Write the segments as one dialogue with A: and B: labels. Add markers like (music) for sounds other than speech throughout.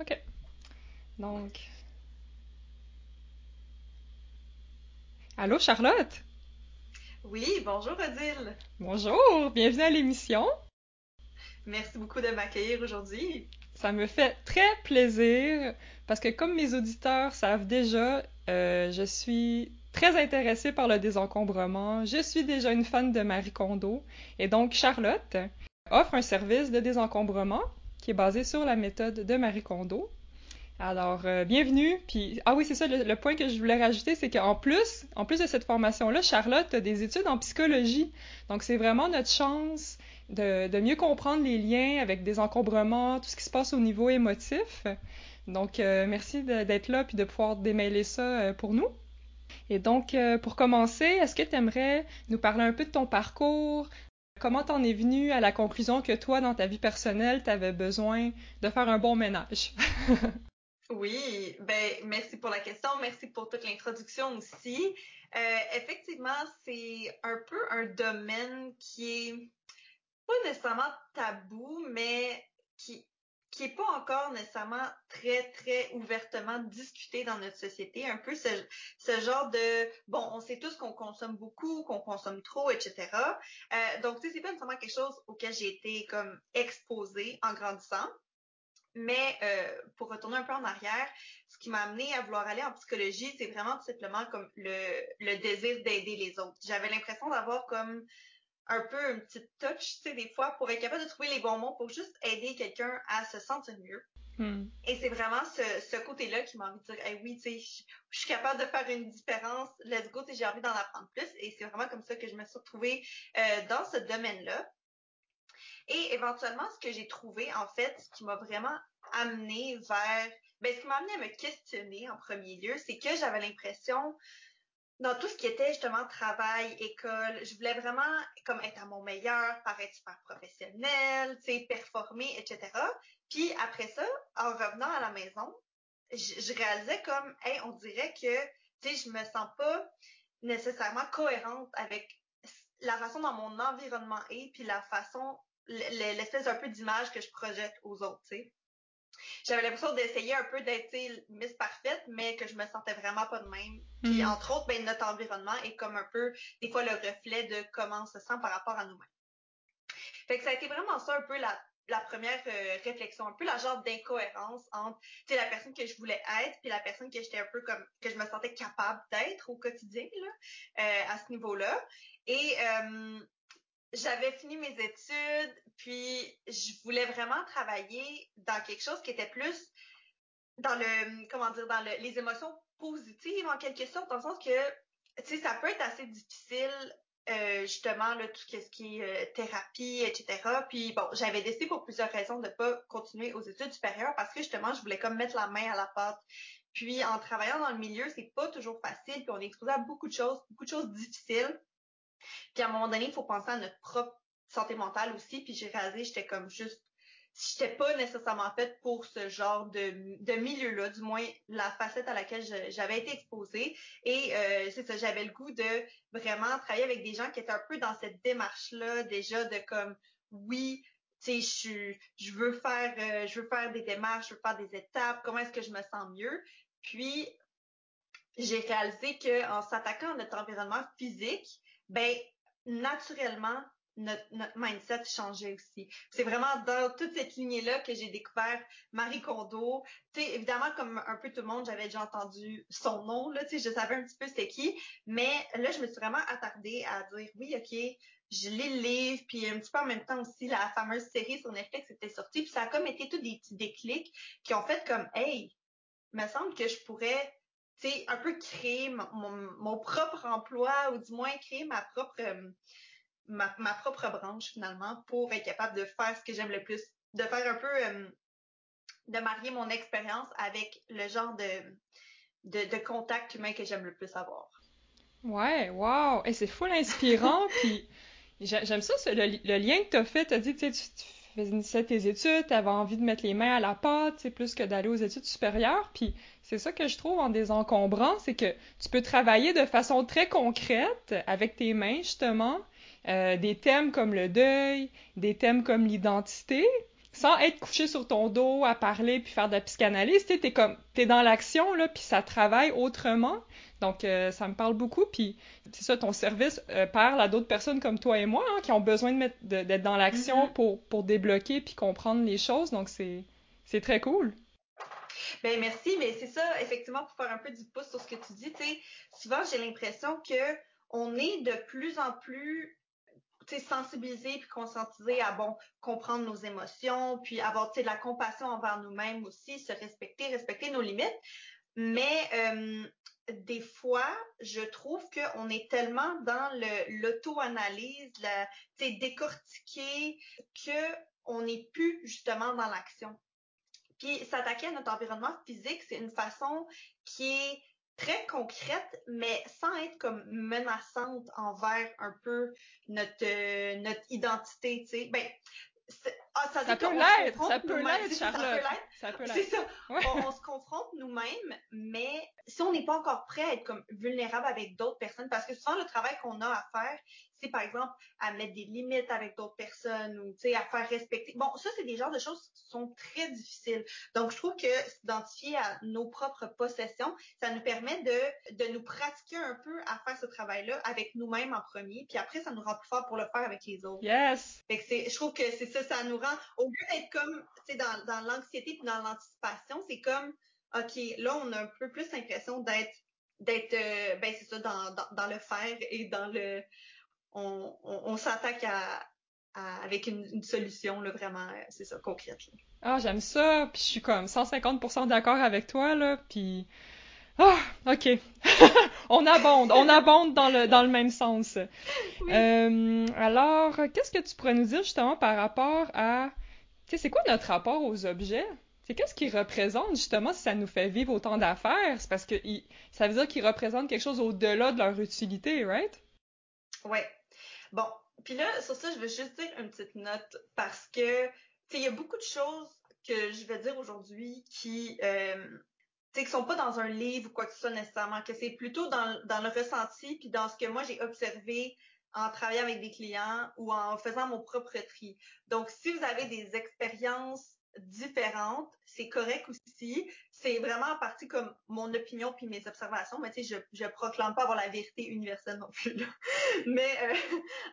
A: OK. Donc. Allô, Charlotte?
B: Oui, bonjour Odile.
A: Bonjour, bienvenue à l'émission.
B: Merci beaucoup de m'accueillir aujourd'hui.
A: Ça me fait très plaisir parce que comme mes auditeurs savent déjà, euh, je suis très intéressée par le désencombrement. Je suis déjà une fan de Marie Kondo et donc Charlotte offre un service de désencombrement qui est basé sur la méthode de Marie Kondo. Alors, euh, bienvenue. Puis, ah oui, c'est ça, le, point que je voulais rajouter, c'est qu'en plus, en plus de cette formation-là, Charlotte a des études en psychologie. Donc, c'est vraiment notre chance de, mieux comprendre les liens avec des encombrements, tout ce qui se passe au niveau émotif. Donc, euh, merci d'être là puis de pouvoir démêler ça euh, pour nous. Et donc, pour commencer, est-ce que tu aimerais nous parler un peu de ton parcours, Comment t'en es venu à la conclusion que toi, dans ta vie personnelle, tu avais besoin de faire un bon ménage? (laughs)
B: oui, ben merci pour la question, merci pour toute l'introduction aussi. Euh, effectivement, c'est un peu un domaine qui est pas nécessairement tabou, mais qui qui est pas encore nécessairement très, très ouvertement discuté dans notre société. Un peu ce, genre de, bon, on sait tous qu'on consomme beaucoup, qu'on consomme trop, etc. Euh, donc, tu sais, c'est pas nécessairement quelque chose auquel j'ai été comme exposée en grandissant. Mais euh, pour retourner un peu en arrière, ce qui m'a amené à vouloir aller en psychologie, c'est vraiment tout simplement comme le désir d'aider les autres. J'avais l'impression d'avoir comme un peu une petite touch, tu sais, des fois, pour être capable de trouver les bons mots pour juste aider quelqu'un à se sentir mieux. Hmm. Et c'est vraiment ce, ce côté-là qui m'a envie de dire, hey, oui, tu sais, je suis capable de faire une différence, let's go, j'ai envie d'en apprendre plus. Et c'est vraiment comme ça que je me suis retrouvée euh, dans ce domaine-là. Et éventuellement, ce que j'ai trouvé, en fait, ce qui m'a vraiment amené vers, ben, ce qui m'a amené à me questionner en premier lieu, c'est que j'avais l'impression dans tout ce qui était justement travail, école, je voulais vraiment comme être à mon meilleur, paraître super professionnel, tu sais, performer, etc. Puis après ça, en revenant à la maison, je, réalisais comme, hey, on dirait que, tu sais, je me sens pas nécessairement cohérente avec la façon dont mon environnement est, puis la façon, l'espèce un peu d'image que je projette aux autres, j'avais l'impression d'essayer un peu d'être Miss Parfaite, mais que je me sentais vraiment pas de même. Puis mm. entre autres, ben, notre environnement est comme un peu, des fois, le reflet de comment on se sent par rapport à nous-mêmes. Fait que ça a été vraiment ça un peu la, la première euh, réflexion, un peu la genre d'incohérence entre la personne que je voulais être puis la personne que j'étais un peu comme que je me sentais capable d'être au quotidien là, euh, à ce niveau-là. Et euh, j'avais fini mes études, puis je voulais vraiment travailler dans quelque chose qui était plus dans le, comment dire, dans les émotions positives en quelque sorte, dans le sens que, tu sais, ça peut être assez difficile, euh, justement, là, tout ce qui est euh, thérapie, etc. Puis bon, j'avais décidé pour plusieurs raisons de pas continuer aux études supérieures parce que justement, je voulais comme mettre la main à la pâte. Puis en travaillant dans le milieu, c'est pas toujours facile, puis on est exposé à beaucoup de choses, beaucoup de choses difficiles. Puis à un moment donné, il faut penser à notre propre santé mentale aussi. Puis j'ai réalisé, j'étais comme juste, j'étais pas nécessairement faite pour ce genre de, de milieu-là, du moins la facette à laquelle j'avais été exposée. Et euh, c'est ça, j'avais le goût de vraiment travailler avec des gens qui étaient un peu dans cette démarche-là, déjà de comme, oui, tu sais, je, veux faire, euh, je veux faire des démarches, je veux faire des étapes, comment est-ce que je me sens mieux? Puis, j'ai réalisé qu'en s'attaquant à notre environnement physique, ben naturellement notre, mindset changeait aussi. C'est vraiment dans toute cette lignée-là que j'ai découvert Marie Kondo. Tu évidemment, comme un peu tout le monde, j'avais déjà entendu son nom, là, tu je savais un petit peu c'était qui, mais là, je me suis vraiment attardée à dire, oui, OK, je lis le livre, puis un petit peu en même temps aussi, la fameuse série sur Netflix était sortie, puis ça a comme été tous des petits déclics qui ont fait comme, hey, il me semble que je pourrais sais, un peu créer mon, propre emploi ou du moins créer ma propre euh, ma, propre branche finalement pour être capable de faire ce que j'aime le plus, de faire un peu euh, de marier mon expérience avec le genre de, de, contact humain que j'aime le plus avoir.
A: Ouais, wow! Et c'est full inspirant, (laughs) puis j'aime ça, le, lien que tu as fait, tu as dit, tu, tu faisais tes études, tu avais envie de mettre les mains à la pâte, c'est plus que d'aller aux études supérieures, puis c'est ça que je trouve en désencombrant, c'est que tu peux travailler de façon très concrète avec tes mains, justement, euh, des thèmes comme le deuil, des thèmes comme l'identité, sans être couché sur ton dos à parler puis faire de la psychanalyse, tu t'es comme t'es dans l'action là, puis ça travaille autrement. Donc euh, ça me parle beaucoup. Puis c'est ça, ton service euh, parle à d'autres personnes comme toi et moi hein, qui ont besoin de mettre d'être dans l'action mm-hmm. pour pour débloquer puis comprendre les choses. Donc c'est c'est très cool.
B: Ben merci, mais c'est ça effectivement pour faire un peu du pouce sur ce que tu dis. Tu sais, souvent j'ai l'impression que on est de plus en plus sensibiliser puis conscientiser à bon comprendre nos émotions puis avoir de la compassion envers nous-mêmes aussi se respecter respecter nos limites. Mais euh, des fois je trouve qu'on est tellement dans l'auto-analyse la décortiquer que on n'est plus justement dans l'action. Puis s'attaquer à notre environnement physique c'est une façon qui est très concrète, mais sans être comme menaçante envers un peu notre euh, notre identité, tu sais. Ben,
A: ah, ça, ça, (laughs) peut l'être, ça peut l'être, Charlotte.
B: Ça peut l'être. C'est ça. On, se confronte nous-mêmes, mais si on n'est pas encore prêt à être comme vulnérable avec d'autres personnes, parce que souvent le travail qu'on a à faire, c'est par exemple à mettre des limites avec d'autres personnes ou à faire respecter. Bon, ça, c'est des genres de choses qui sont très difficiles. Donc, je trouve que s'identifier à nos propres possessions, ça nous permet de, de nous pratiquer un peu à faire ce travail-là avec nous-mêmes en premier, puis après, ça nous rend plus fort pour le faire avec les autres.
A: Yes!
B: Fait que c'est, je trouve que c'est ça, ça nous rend, au lieu d'être comme, tu sais, dans, dans l'anxiété puis dans l'anticipation, c'est comme, OK, là, on a un peu plus l'impression d'être d'être euh, ben c'est ça dans, dans, dans, le faire et dans le on, s'attaque à, avec une, solution là, vraiment, euh, c'est ça, concrète.
A: Ah, j'aime ça, puis je suis comme 150% d'accord avec toi, là, puis... Ah, ok. (laughs) on abonde, on abonde dans le, dans le même sens. Euh, alors, qu'est-ce que tu pourrais nous dire justement par rapport à... Tu sais, c'est quoi notre rapport aux objets? C'est qu'est-ce qu'ils représentent justement si ça nous fait vivre autant d'affaires? C'est parce que ça veut dire qu'ils représentent quelque chose au-delà de leur utilité, right?
B: Ouais, Bon, puis là, sur ça, je veux juste dire une petite note parce que, tu sais, il y a beaucoup de choses que je vais dire aujourd'hui qui, euh, tu sais, qui sont pas dans un livre ou quoi que ce soit nécessairement, que c'est plutôt dans, dans le ressenti puis dans ce que moi j'ai observé en travaillant avec des clients ou en faisant mon propre tri. Donc, si vous avez des expériences différentes, c'est correct aussi. C'est vraiment en partie comme mon opinion puis mes observations, mais tu sais, je, je proclame pas avoir la vérité universelle non plus. (laughs) Mais euh,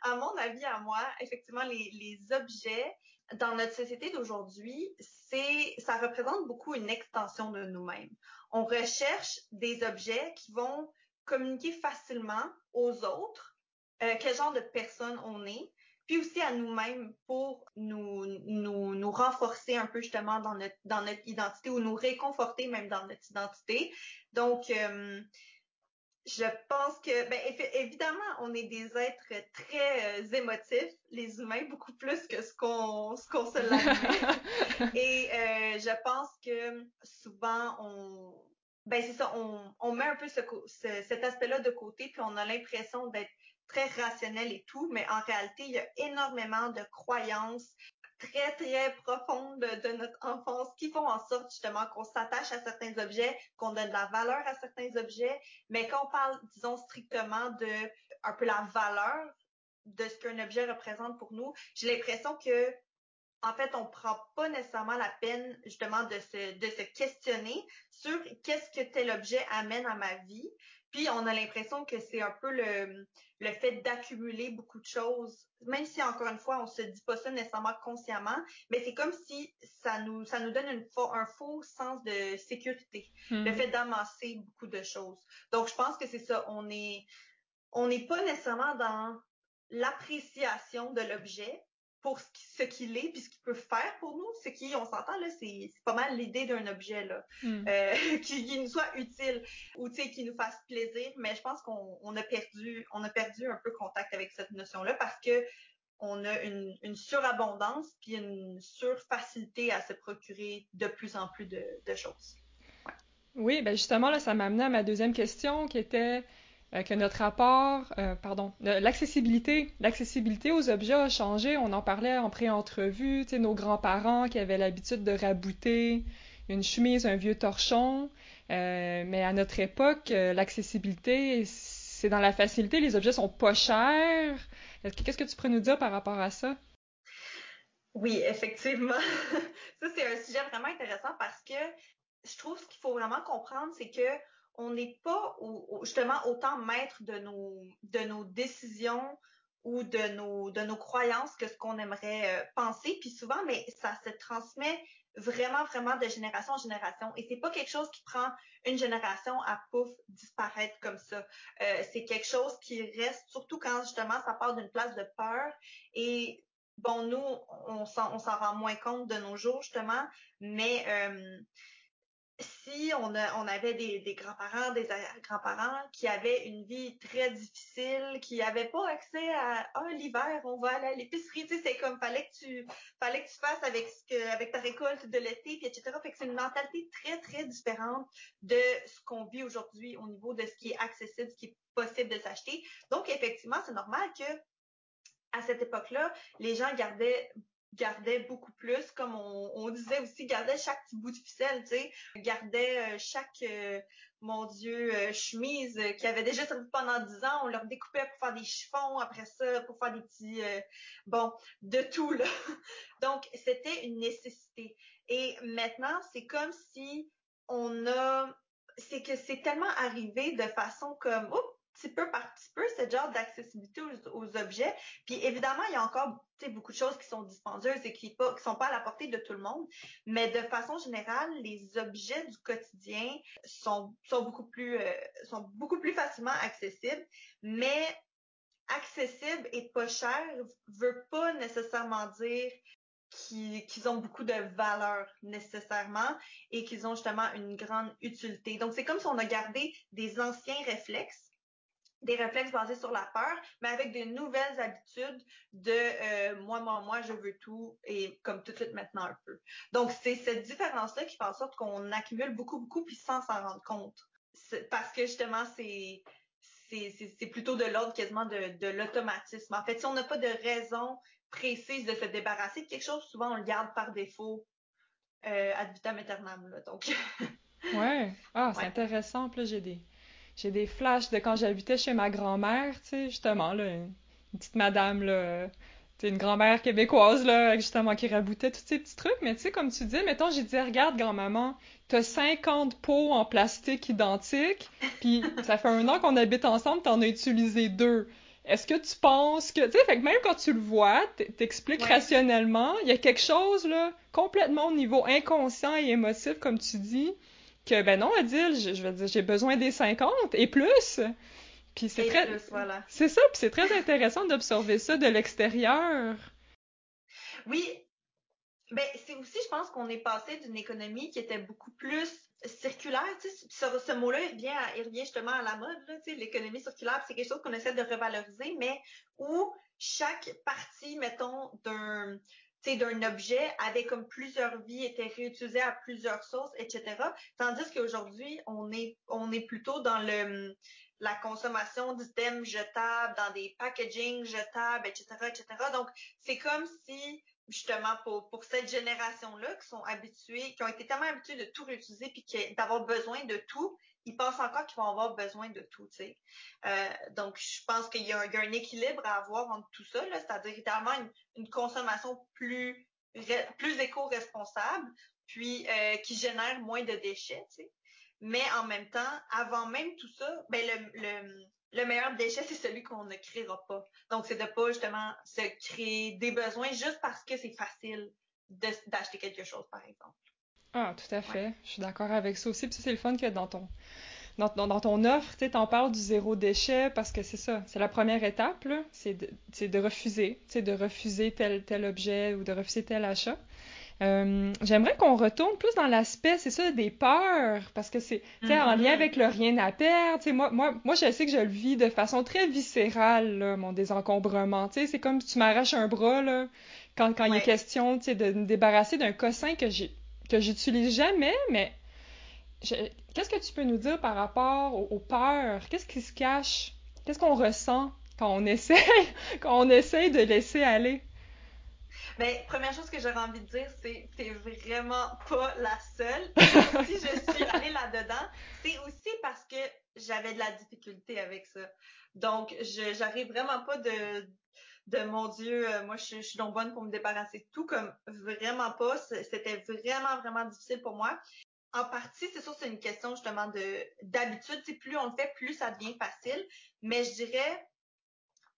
B: à mon avis, à moi, effectivement, les, objets dans notre société d'aujourd'hui, c'est ça représente beaucoup une extension de nous-mêmes. On recherche des objets qui vont communiquer facilement aux autres euh, quel genre de personne on est, puis aussi à nous-mêmes pour nous, nous, nous renforcer un peu justement dans notre, dans notre identité ou nous réconforter même dans notre identité. Donc, euh, je pense que, ben, évidemment, on est des êtres très euh, émotifs, les humains, beaucoup plus que ce qu'on ce qu'on se l'admet. (laughs) Et euh, je pense que souvent, on, ben c'est ça, on, on met un peu ce, cet aspect-là de côté, puis on a l'impression d'être très rationnel et tout, mais en réalité, il y a énormément de croyances très, très profondes de, notre enfance qui font en sorte justement qu'on s'attache à certains objets, qu'on donne de la valeur à certains objets, mais quand on parle, disons, strictement de un peu la valeur de ce qu'un objet représente pour nous, j'ai l'impression que en fait, on prend pas nécessairement la peine justement de se, de se questionner sur qu'est-ce que tel objet amène à ma vie. Puis on a l'impression que c'est un peu le, le fait d'accumuler beaucoup de choses, même si encore une fois on se dit pas ça nécessairement consciemment, mais c'est comme si ça nous ça nous donne une, un faux sens de sécurité, le hmm. fait d'amasser beaucoup de choses. Donc je pense que c'est ça, on est on n'est pas nécessairement dans l'appréciation de l'objet, pour ce qu'il est puis ce qu'il peut faire pour nous. Ce qui, on s'entend là, c'est pas mal l'idée d'un objet là, hmm. euh, (laughs) qui, nous soit utile ou tu sais qui nous fasse plaisir. Mais je pense qu'on a perdu, on a perdu un peu contact avec cette notion là parce que on a une, une surabondance puis une surfacilité à se procurer de plus en plus de, de choses.
A: Oui, ben justement là, ça m'a amené à ma deuxième question qui était euh, que notre rapport, euh, pardon, l'accessibilité, l'accessibilité aux objets a changé. On en parlait en pré-entrevue, nos grands-parents qui avaient l'habitude de rabouter une chemise, un vieux torchon. Euh, mais à notre époque, l'accessibilité, c'est dans la facilité. Les objets sont pas chers. Qu'est-ce que tu pourrais nous dire par rapport à ça?
B: Oui, effectivement. (laughs) ça, c'est un sujet vraiment intéressant parce que je trouve ce qu'il faut vraiment comprendre, c'est que on n'est pas justement autant maître de nos, décisions ou de nos, croyances que ce qu'on aimerait euh, penser. Puis souvent, mais ça se transmet vraiment, vraiment de génération en génération. Et c'est pas quelque chose qui prend une génération à pouf disparaître comme ça. Euh, c'est quelque chose qui reste, surtout quand justement ça part d'une place de peur. Et bon, nous, on s'en, on s'en rend moins compte de nos jours justement, mais euh, si on, avait des, grands-parents, des grands-parents qui avaient une vie très difficile, qui n'avaient pas accès à ah, l'hiver, on va aller à l'épicerie, tu sais, c'est comme fallait tu fallait que tu fasses avec avec ta récolte de l'été, puis etc. Fait que c'est une mentalité très, très différente de ce qu'on vit aujourd'hui au niveau de ce qui est accessible, ce qui est possible de s'acheter. Donc, effectivement, c'est normal que à cette époque-là, les gens gardaient gardait beaucoup plus, comme on, disait aussi, gardait chaque petit bout de ficelle, tu sais, gardait euh, chaque, euh, mon Dieu, euh, chemise qui avait déjà servi pendant dix ans, on leur découpait pour faire des chiffons, après ça, pour faire des petits, bon, de tout, là. (laughs) Donc, c'était une nécessité. Et maintenant, c'est comme si on a, c'est que c'est tellement arrivé de façon comme, oups, petit peu par petit peu ce genre d'accessibilité aux, objets. Puis évidemment, il y a encore beaucoup de choses qui sont dispendieuses et qui ne sont pas à la portée de tout le monde. Mais de façon générale, les objets du quotidien sont, sont beaucoup plus euh, sont beaucoup plus facilement accessibles. Mais accessible et pas cher veut pas nécessairement dire qu'ils ont beaucoup de valeur nécessairement et qu'ils ont justement une grande utilité. Donc, c'est comme si on a gardé des anciens réflexes des réflexes basés sur la peur, mais avec de nouvelles habitudes de euh, moi, moi, moi, je veux tout et comme tout de suite maintenant un peu. Donc, c'est cette différence-là qui fait en sorte qu'on accumule beaucoup, beaucoup puis sans s'en rendre compte. Parce que justement, c'est c'est plutôt de l'ordre quasiment de, de l'automatisme. En fait, si on n'a pas de raison précise de se débarrasser de quelque chose, souvent on le garde par défaut euh, ad vitam aeternam. Là, donc. (laughs)
A: ouais. Ah, c'est intéressant. Puis j'ai des j'ai des flashs de quand j'habitais chez ma grand-mère, tu sais, justement, là, une, petite madame, là, tu une grand-mère québécoise, là, justement, qui raboutait tous ces petits trucs. Mais tu sais, comme tu dis, mettons, j'ai dit, regarde, grand-maman, t'as 50 pots en plastique identiques, puis ça fait un an qu'on habite ensemble, t'en as utilisé deux. Est-ce que tu penses que, tu sais, fait que même quand tu le vois, t'expliques rationnellement, il y a quelque chose, là, complètement au niveau inconscient et émotif, comme tu dis, que ben non, Adil, je, je veux dire, j'ai besoin des 50 et plus. Puis c'est très voilà. C'est ça, puis c'est très intéressant d'observer ça de l'extérieur.
B: Oui. Ben c'est aussi je pense qu'on est passé d'une économie qui était beaucoup plus circulaire, tu sais, ce, ce mot-là, il revient, il revient justement à la mode, là, tu sais, l'économie circulaire, c'est quelque chose qu'on essaie de revaloriser, mais où chaque partie, mettons, d'un, d'un objet avait comme plusieurs vies, était réutilisé à plusieurs sources, etc. Tandis qu'aujourd'hui, on est, on est plutôt dans la consommation d'items jetables, dans des packaging jetables, etc., etc. Donc, c'est comme si, justement, pour, pour cette génération-là, qui sont habitués, qui ont été tellement habitués de tout réutiliser, puis d'avoir besoin de tout, ils pensent encore qu'ils vont avoir besoin de tout, tu sais. Euh, donc, je pense qu'il y, a un équilibre à avoir entre tout ça, c'est-à-dire évidemment une, consommation plus, plus éco-responsable, puis euh, qui génère moins de déchets, tu sais. Mais en même temps, avant même tout ça, ben le, le, meilleur déchet, c'est celui qu'on ne créera pas. Donc, c'est de pas justement se créer des besoins juste parce que c'est facile d'acheter quelque chose, par exemple.
A: Ah, tout à fait. Je suis d'accord avec ça aussi. Puis c'est le fun que dans ton, dans, dans, ton offre, tu en parles du zéro déchet parce que c'est ça, c'est la première étape, c'est de, de refuser, de refuser tel, tel objet ou de refuser tel achat. Euh, j'aimerais qu'on retourne plus dans l'aspect, c'est ça, des peurs, parce que c'est, en lien mm-hmm. avec le rien à perdre, moi, moi, moi, je sais que je le vis de façon très viscérale, là, mon désencombrement, c'est comme si tu m'arraches un bras, là, quand, quand il est question, de me débarrasser d'un cossin que j'ai que j'utilise jamais, mais qu'est-ce que tu peux nous dire par rapport aux, peurs? Qu'est-ce qui se cache? Qu'est-ce qu'on ressent quand on (laughs) essaie, quand on essaie de laisser aller?
B: Ben, première chose que j'aurais envie de dire, c'est t'es vraiment pas la seule. (laughs) si je suis allée là-dedans, c'est aussi parce que j'avais de la difficulté avec ça. Donc, je j'arrive vraiment pas de de mon Dieu, euh, moi je, suis donc bonne pour me débarrasser de tout, comme vraiment pas. C'était vraiment, vraiment difficile pour moi. En partie, c'est sûr, c'est une question justement de d'habitude. Plus on le fait, plus ça devient facile. Mais je dirais,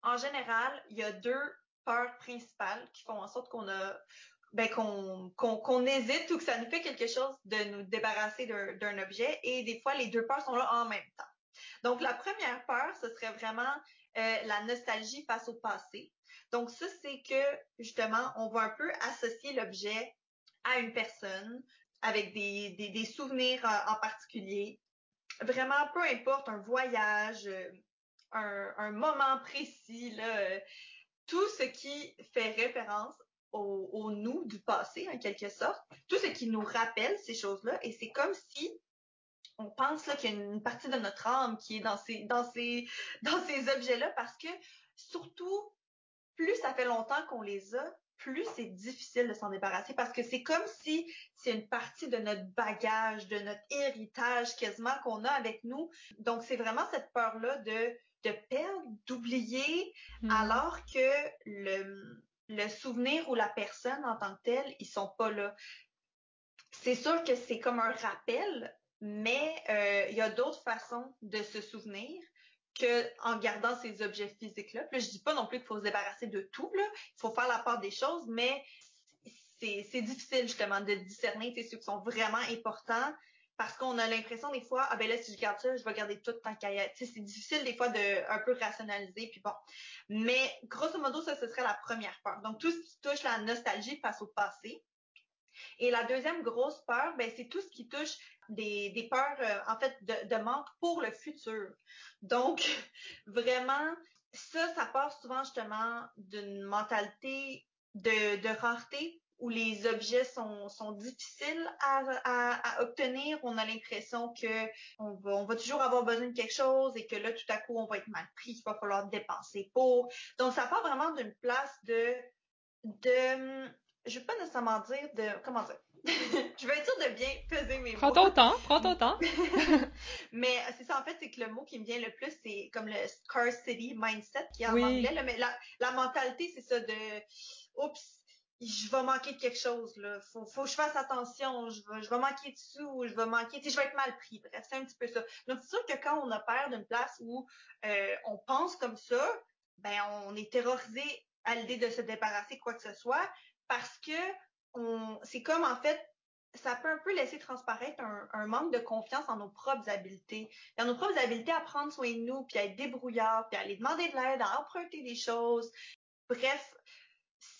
B: en général, il y a deux peurs principales qui font en sorte qu'on a ben, qu'on hésite ou que ça nous fait quelque chose de nous débarrasser d'un objet. Et des fois, les deux peurs sont là en même temps. Donc, la première peur, ce serait vraiment euh, la nostalgie face au passé. Donc, ça, c'est que, justement, on va un peu associer l'objet à une personne avec des, des, souvenirs euh, en particulier. Vraiment, peu importe, un voyage, euh, un, moment précis, là, tout ce qui fait référence au, nous du passé, en quelque sorte, tout ce qui nous rappelle ces choses-là, et c'est comme si on pense qu'il y a une partie de notre âme qui est dans ces, dans ces, dans ces objets-là, parce que surtout, plus ça fait longtemps qu'on les a, plus c'est difficile de s'en débarrasser parce que c'est comme si c'est une partie de notre bagage, de notre héritage quasiment qu'on a avec nous. Donc c'est vraiment cette peur-là de de perdre, d'oublier, hmm. alors que le, le souvenir ou la personne en tant que telle, ils sont pas là. C'est sûr que c'est comme un rappel, mais euh, il y a d'autres façons de se souvenir que en gardant ces objets physiques-là. Puis je dis pas non plus qu'il faut se débarrasser de tout, là. Il faut faire la part des choses, mais c'est difficile justement de discerner ceux qui sont vraiment importants parce qu'on a l'impression des fois, ah ben là, si je garde ça, je vais garder tout tant qu'à C'est difficile des fois de un peu rationaliser, puis bon. Mais grosso modo, ça, ce serait la première peur. Donc, tout ce qui touche la nostalgie face au passé. Et la deuxième grosse peur, ben, c'est tout ce qui touche des, peurs, euh, en fait, de, manque pour le futur. Donc, (laughs) vraiment, ça, ça part souvent justement d'une mentalité de, rareté où les objets sont, difficiles à, obtenir. On a l'impression que on va, on va toujours avoir besoin de quelque chose et que là, tout à coup, on va être mal pris, il va falloir dépenser pour. Donc, ça part vraiment d'une place de, de, je vais pas nécessairement dire de, comment dire, (laughs) je vais sûre de bien peser mes
A: prends mots. Prends ton temps, prends ton temps. (laughs)
B: mais c'est ça, en fait, c'est que le mot qui me vient le plus, c'est comme le scarcity mindset qui est en anglais. Là, mais la, la mentalité, c'est ça de, oups, je vais manquer de quelque chose là. Faut, faut que je fasse attention. Je vais, je vais manquer de sous. Je vais manquer. Tu sais, je vais être mal pris. Bref, c'est un petit peu ça. Donc c'est sûr que quand on a peur d'une place où euh, on pense comme ça, ben on est terrorisé à l'idée de se débarrasser quoi que ce soit parce que c'est comme en fait ça peut un peu laisser transparaître un, manque de confiance en nos propres habiletés. Dans nos propres habiletés à prendre soin de nous, puis à être débrouillard, puis à aller demander de l'aide, à emprunter des choses. Bref,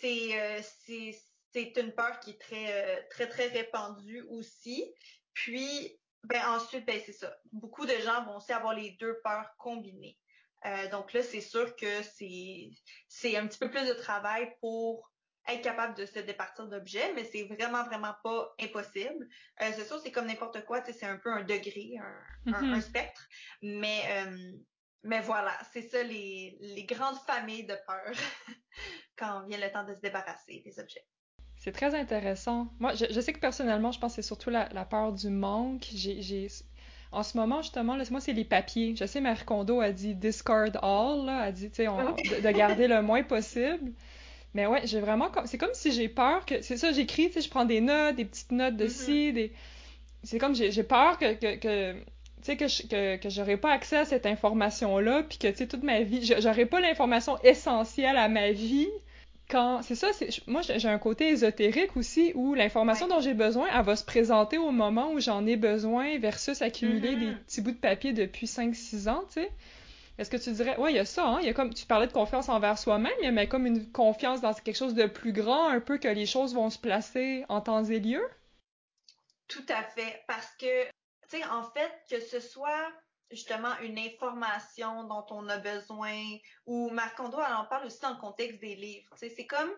B: euh, c'est c'est une peur qui est très euh, très très répandue aussi. Puis ben ensuite ben c'est ça. Beaucoup de gens vont aussi avoir les deux peurs combinées. Euh, donc là c'est sûr que c'est un petit peu plus de travail pour être capable de se départir d'objets, mais c'est vraiment, vraiment pas impossible. c'est sûr, c'est comme n'importe quoi, c'est un peu un degré, un, mm-hmm. spectre. Mais, mais voilà, c'est ça les, les grandes familles de peurs. (laughs) quand vient le temps de se débarrasser des objets.
A: C'est très intéressant. Moi, je, sais que personnellement, je pense que c'est surtout la, peur du manque. J'ai, en ce moment, justement, là, moi, c'est les papiers. Je sais, Marie Kondo a dit discard all, là, a dit, tu sais, de, garder le moins possible. Mais ouais, j'ai vraiment, c'est comme si j'ai peur que, c'est ça, j'écris, tu sais, je prends des notes, des petites notes de ci, mm-hmm. des, c'est comme j'ai peur que, que, que tu sais, que, je, que, que j'aurais pas accès à cette information-là, puis que, tu sais, toute ma vie, j'aurais pas l'information essentielle à ma vie, c'est ça, moi j'ai un côté ésotérique aussi où l'information dont j'ai besoin, elle va se présenter au moment où j'en ai besoin versus accumuler des mm-hmm. petits bouts de papier depuis 5-6 ans, tu sais. Est-ce que tu dirais, ouais, il y a ça, hein, y a comme, tu parlais de confiance envers soi-même, mais comme une confiance dans quelque chose de plus grand, un peu que les choses vont se placer en temps et lieu?
B: Tout à fait, parce que, tu sais, en fait, que ce soit justement une information dont on a besoin, ou Marc Kondo, elle en parle aussi dans le contexte des livres. C'est comme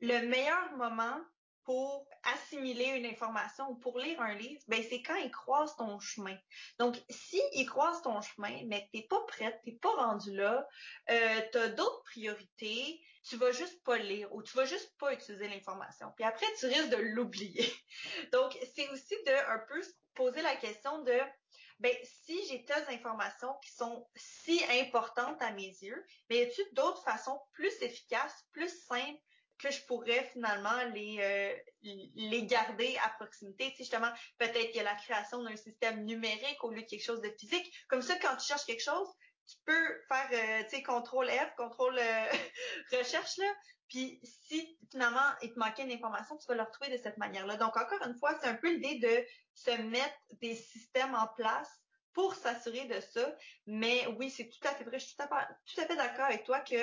B: le meilleur moment pour assimiler une information ou pour lire un livre, ben c'est quand il croise ton chemin. Donc, si il croise ton chemin, mais que t'es pas prête, t'es pas rendu là, euh, tu as d'autres priorités, tu vas juste pas lire ou tu vas juste pas utiliser l'information. Puis après, tu risques de l'oublier. (laughs) Donc, c'est aussi de un peu poser la question de ben si j'ai telles informations qui sont si importantes à mes yeux, mais y a-t-il d'autres façons plus efficaces, plus simples que je pourrais finalement les euh, les garder à proximité. Tu sais, justement, peut-être qu'il y a la création d'un système numérique au lieu de quelque chose de physique. Comme ça, quand tu cherches quelque chose, tu peux faire, euh, tu sais, contrôle F, contrôle euh, (laughs) recherche là. Puis si finalement il te manquait une information, tu vas le retrouver de cette manière-là. Donc encore une fois, c'est un peu l'idée de se mettre des systèmes en place pour s'assurer de ça. Mais oui, c'est tout à fait vrai. Je suis tout à, tout à fait d'accord avec toi que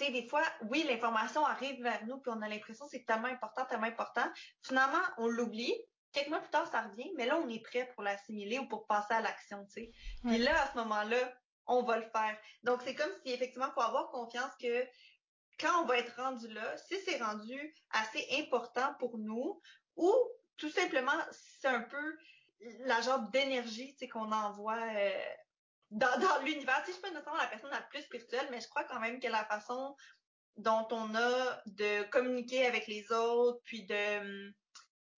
B: tu sais, des fois, oui, l'information arrive vers nous, puis on a l'impression que c'est tellement important, tellement important. Finalement, on l'oublie. Quelques mois plus tard, ça revient, mais là, on est prêt pour l'assimiler ou pour passer à l'action, tu sais. Puis là, à ce moment-là, on va le faire. Donc, c'est comme si, effectivement, il faut avoir confiance que quand on va être rendu là, si c'est rendu assez important pour nous, ou tout simplement, c'est un peu la genre d'énergie, tu sais, qu'on envoie euh, dans, l'univers. Tu sais, je suis pas nécessairement la personne la plus spirituelle, mais je crois quand même que la façon dont on a de communiquer avec les autres, puis de,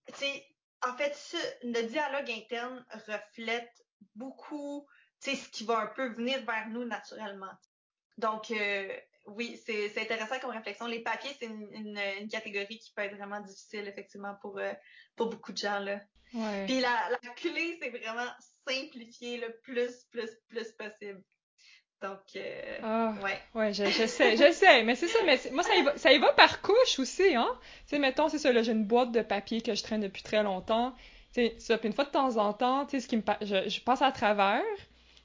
B: tu sais, en fait, ce, notre dialogue interne reflète beaucoup, tu sais, ce qui va un peu venir vers nous naturellement. Donc, euh, oui, c'est intéressant comme réflexion. Les papiers, c'est une, une, une, catégorie qui peut être vraiment difficile, effectivement, pour, euh, pour beaucoup de gens. Là.
A: Ouais.
B: Puis la, la clé, c'est vraiment simplifier le plus, plus, plus possible. Donc, euh,
A: ah,
B: ouais.
A: Ouais, je, je sais, je sais, mais c'est ça, mais moi, ça y, va, ça y va par couche aussi, hein. Tu sais, mettons, c'est ça, là, j'ai une boîte de papier que je traîne depuis très longtemps. Tu sais, ça, puis une fois de temps en temps, tu sais, ce qui me, je, je passe à travers,